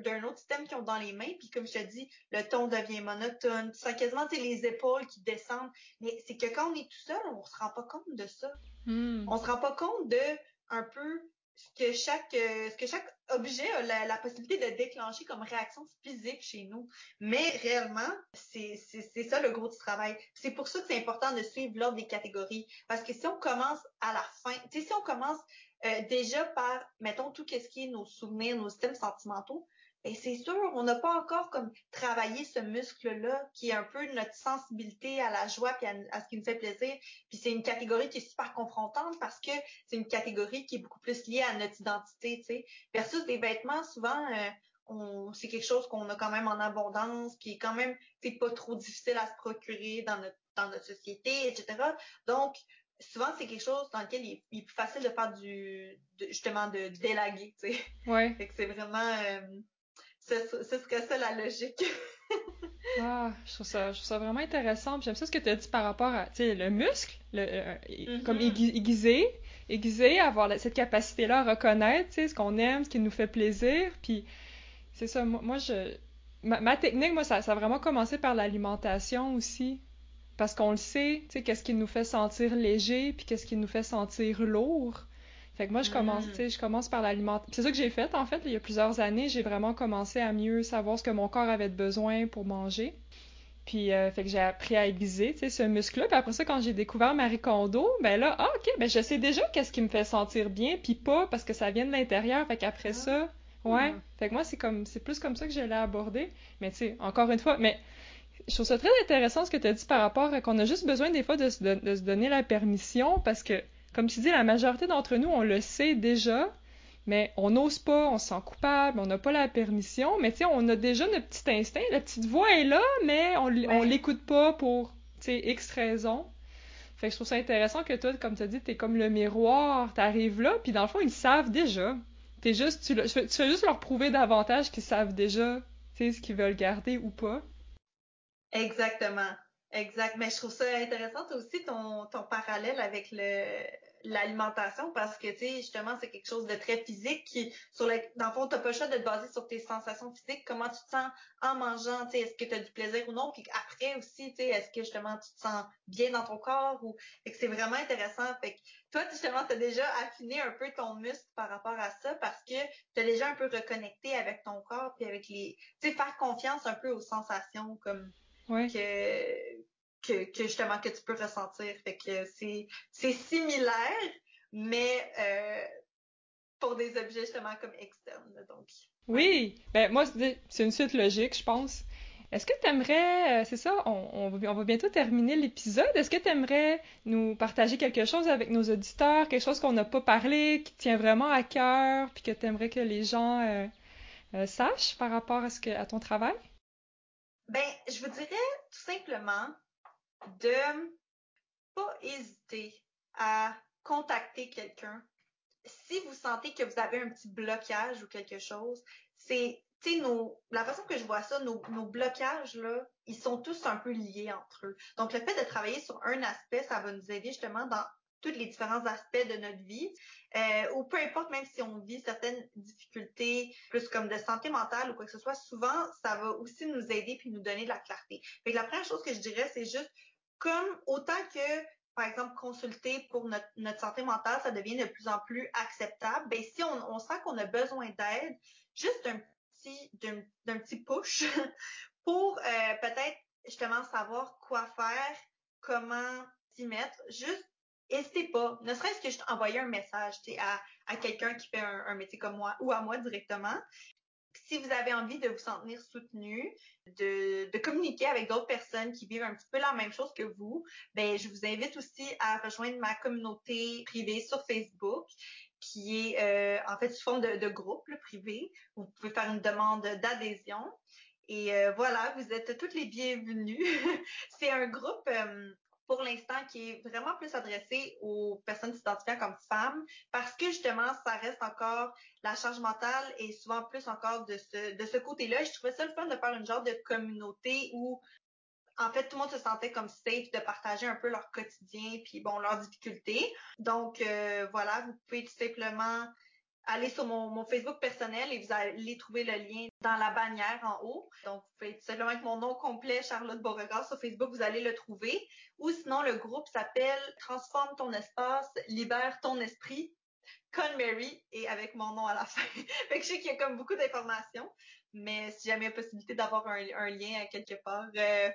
B: d'un autre système qu'ils ont dans les mains, puis comme je te dis, le ton devient monotone, tu sens quasiment les épaules qui descendent. Mais c'est que quand on est tout seul, on se rend pas compte de ça.
A: Hmm.
B: On se rend pas compte de un peu ce que chaque euh, ce que chaque objet a la, possibilité de déclencher comme réaction physique chez nous. Mais réellement, c'est ça le gros du travail. C'est pour ça que c'est important de suivre l'ordre des catégories. Parce que si on commence à la fin, tu sais, si on commence euh, déjà par, mettons, tout ce qui est nos souvenirs, nos systèmes sentimentaux, et c'est sûr, on n'a pas encore comme travaillé ce muscle-là qui est un peu notre sensibilité à la joie puis à, ce qui nous fait plaisir. Puis c'est une catégorie qui est super confrontante parce que c'est une catégorie qui est beaucoup plus liée à notre identité, tu sais. Versus des vêtements, souvent, euh, c'est quelque chose qu'on a quand même en abondance, qui est quand même, c'est pas trop difficile à se procurer dans notre dans notre société, etc. Donc, souvent c'est quelque chose dans lequel il, est plus facile de faire du justement de, délaguer tu sais.
A: Ouais.
B: Fait que c'est vraiment euh, ce, serait ça la logique. (laughs)
A: Ah je trouve ça je trouve ça vraiment intéressant. J'aime ça ce que tu as dit par rapport à tu sais le muscle le, euh, mm-hmm. comme aiguisé aiguisé avoir cette capacité là à reconnaître tu sais ce qu'on aime ce qui nous fait plaisir. Puis c'est ça moi, je ma, technique moi ça, ça a vraiment commencé par l'alimentation aussi parce qu'on le sait, tu sais, qu'est-ce qui nous fait sentir léger, puis qu'est-ce qui nous fait sentir lourd. Fait que moi, je commence, mm. tu sais, je commence par l'alimentation. C'est ça que j'ai fait, en fait. Il y a plusieurs années, j'ai vraiment commencé à mieux savoir ce que mon corps avait besoin pour manger. Puis, euh, fait que j'ai appris à aiguiser, tu sais, ce muscle-là. Puis après ça, quand j'ai découvert Marie Kondo, ben là, ah, OK, ben je sais déjà qu'est-ce qui me fait sentir bien, puis pas, parce que ça vient de l'intérieur. Fait qu'après ah. ça, ouais. Mm. Fait que moi, c'est comme, c'est plus comme ça que je l'ai abordé. Mais tu sais, encore une fois, mais je trouve ça très intéressant ce que tu as dit par rapport à qu'on a juste besoin des fois de se, donner la permission parce que, comme tu dis, la majorité d'entre nous, on le sait déjà, mais on n'ose pas, on se sent coupable, on n'a pas la permission, mais tu sais, on a déjà notre petit instinct, la petite voix est là, mais on, on l'écoute pas pour, tu sais, X raisons. Fait que je trouve ça intéressant que toi, comme tu as dit, t'es comme le miroir, t'arrives là, puis dans le fond, ils savent déjà. T'es juste, tu, tu fais juste leur prouver davantage qu'ils savent déjà, tu sais, ce qu'ils veulent garder ou pas.
B: Exactement. Exact. Mais je trouve ça intéressant aussi ton, ton parallèle avec le l'alimentation parce que tu sais justement c'est quelque chose de très physique qui sur dans le fond t'as pas le choix de te baser sur tes sensations physiques comment tu te sens en mangeant tu sais est-ce que tu as du plaisir ou non? Puis après aussi tu sais est-ce que justement tu te sens bien dans ton corps ou fait que c'est vraiment intéressant fait que toi justement tu as déjà affiné un peu ton muscle par rapport à ça parce que tu as déjà un peu reconnecté avec ton corps puis avec les tu sais faire confiance un peu aux sensations comme que, que, justement que tu peux ressentir. Fait que c'est, c'est similaire, mais euh, pour des objets justement comme externes. Donc.
A: Oui, ben moi c'est une suite logique, je pense. Est-ce que tu aimerais, euh, c'est ça, on, on, va bientôt terminer l'épisode. Est-ce que tu aimerais nous partager quelque chose avec nos auditeurs, quelque chose qu'on n'a pas parlé, qui tient vraiment à cœur, puis que tu aimerais que les gens euh, sachent par rapport à, ce que, à ton travail?
B: Ben, je vous dirais tout simplement de pas hésiter à contacter quelqu'un. Si vous sentez que vous avez un petit blocage ou quelque chose, c'est, tu sais, la façon que je vois ça, nos, nos blocages, là, ils sont tous un peu liés entre eux. Donc, le fait de travailler sur un aspect, ça va nous aider justement dans tous les différents aspects de notre vie, euh, ou peu importe, même si on vit certaines difficultés, plus comme de santé mentale ou quoi que ce soit, souvent, ça va aussi nous aider puis nous donner de la clarté. La première chose que je dirais, c'est juste comme autant que par exemple, consulter pour notre, notre, santé mentale, ça devient de plus en plus acceptable. Ben, si on, on sent qu'on a besoin d'aide, juste un petit, d'un petit push (laughs) pour euh, peut-être justement savoir quoi faire, comment s'y mettre, juste n'hésitez pas, ne serait-ce que juste envoyer un message à, à quelqu'un qui fait un, métier comme moi ou à moi directement. Si vous avez envie de vous sentir soutenu, de, de communiquer avec d'autres personnes qui vivent un petit peu la même chose que vous, ben je vous invite aussi à rejoindre ma communauté privée sur Facebook qui est euh, en fait sous forme de, de groupe privé. Vous pouvez faire une demande d'adhésion. Et euh, voilà, vous êtes toutes les bienvenues. (laughs) C'est un groupe euh, pour l'instant qui est vraiment plus adressé aux personnes s'identifiant comme femmes parce que justement ça reste encore la charge mentale et souvent plus encore de ce de ce côté-là. Je trouvais ça le fun de faire une genre de communauté où en fait, tout le monde se sentait comme safe de partager un peu leur quotidien puis bon leurs difficultés. Donc euh, voilà, vous pouvez tout simplement allez sur mon, mon, Facebook personnel et vous allez trouver le lien dans la bannière en haut. Donc, vous pouvez avec mon nom complet, Charlotte Beauregard, sur Facebook, vous allez le trouver. Ou sinon, le groupe s'appelle Transforme ton espace, libère ton esprit. Con Mary et avec mon nom à la (laughs) fin. fait que je sais qu'il y a comme beaucoup d'informations, mais si jamais il y a possibilité d'avoir un, un, lien quelque part, euh,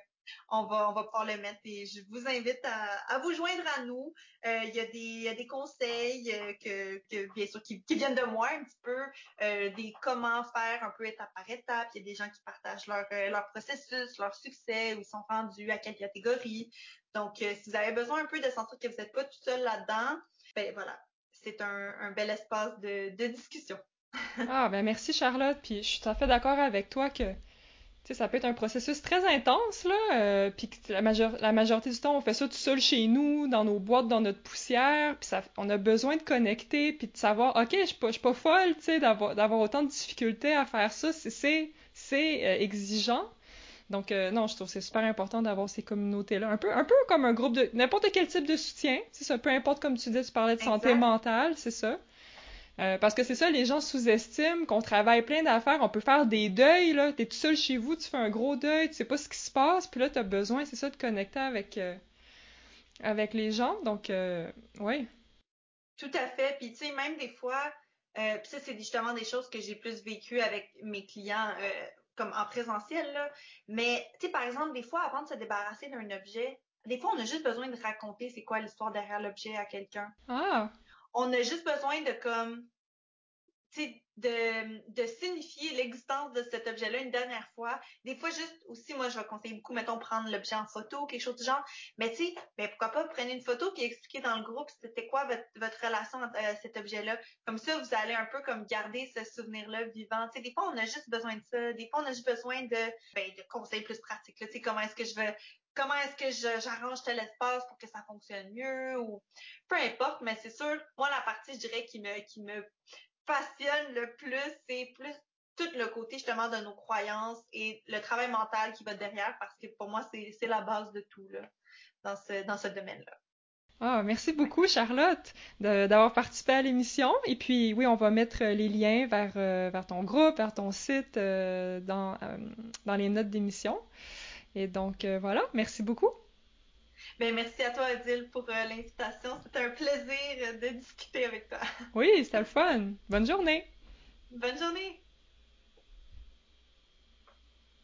B: on va, on va pouvoir le mettre et je vous invite à, à vous joindre à nous. Euh, il, y a des, y a des conseils euh, que, que, bien sûr, qui, viennent de moi un petit peu, euh, des comment faire un peu étape par étape. Il y a des gens qui partagent leur, leur processus, leur succès, où ils sont rendus, à quelle catégorie. Donc, si vous avez besoin un peu de sentir que vous n'êtes pas tout seul là-dedans, ben voilà, c'est un, un bel espace de, de discussion.
A: ah, ben merci Charlotte. Puis je suis tout à fait d'accord avec toi que ça peut être un processus très intense, là, euh, puis la, la majorité du temps, on fait ça tout seul chez nous, dans nos boîtes, dans notre poussière, puis ça, on a besoin de connecter, puis de savoir, OK, je suis pas, pas folle, tu sais, d'avoir, autant de difficultés à faire ça, c'est, c'est, euh, exigeant. Donc, euh, non, je trouve que c'est super important d'avoir ces communautés-là. Un peu, un peu comme un groupe de... n'importe quel type de soutien, c'est ça, peu importe, comme tu dis, tu parlais de santé mentale, c'est ça. Euh, parce que c'est ça, les gens sous-estiment qu'on travaille plein d'affaires, on peut faire des deuils, là. T'es tout seul chez vous, tu fais un gros deuil, tu sais pas ce qui se passe, puis là, t'as besoin, c'est ça, de connecter avec, euh, avec les gens. Donc, euh, oui.
B: Tout à fait. Puis, tu sais, même des fois, euh, puis ça, c'est justement des choses que j'ai plus vécues avec mes clients, euh, comme en présentiel, là. Mais, tu sais, par exemple, des fois, avant de se débarrasser d'un objet, des fois, on a juste besoin de raconter c'est quoi l'histoire derrière l'objet à quelqu'un.
A: Ah!
B: On a juste besoin de, comme, de, de signifier l'existence de cet objet-là une dernière fois. Des fois, juste aussi, moi, je vais conseiller beaucoup, mettons, prendre l'objet en photo, quelque chose du genre. Mais tu sais, ben, pourquoi pas prenez une photo puis expliquer dans le groupe c'était quoi votre, votre relation à euh, cet objet-là. Comme ça, vous allez un peu comme garder ce souvenir-là vivant. Des fois, on a juste besoin de ça. Des fois, on a juste besoin de, ben, de conseils plus pratiques. Tu sais, comment est-ce que je veux comment est-ce que j'arrange tel espace pour que ça fonctionne mieux ou peu importe, mais c'est sûr, moi, la partie, je dirais, qui me, qui me passionne le plus, c'est plus tout le côté justement de nos croyances et le travail mental qui va derrière parce que pour moi, c'est la base de tout là, dans ce, dans ce domaine-là.
A: Ah, merci beaucoup, Charlotte, d'avoir participé à l'émission. Et puis, oui, on va mettre les liens vers, euh, vers ton groupe, vers ton site euh, dans, euh, dans les notes d'émission. Et donc, voilà, merci beaucoup.
B: Ben, merci à toi, Adil, pour euh, l'invitation. C'était un plaisir de discuter avec toi.
A: Oui, c'était le fun. Bonne journée.
B: Bonne journée.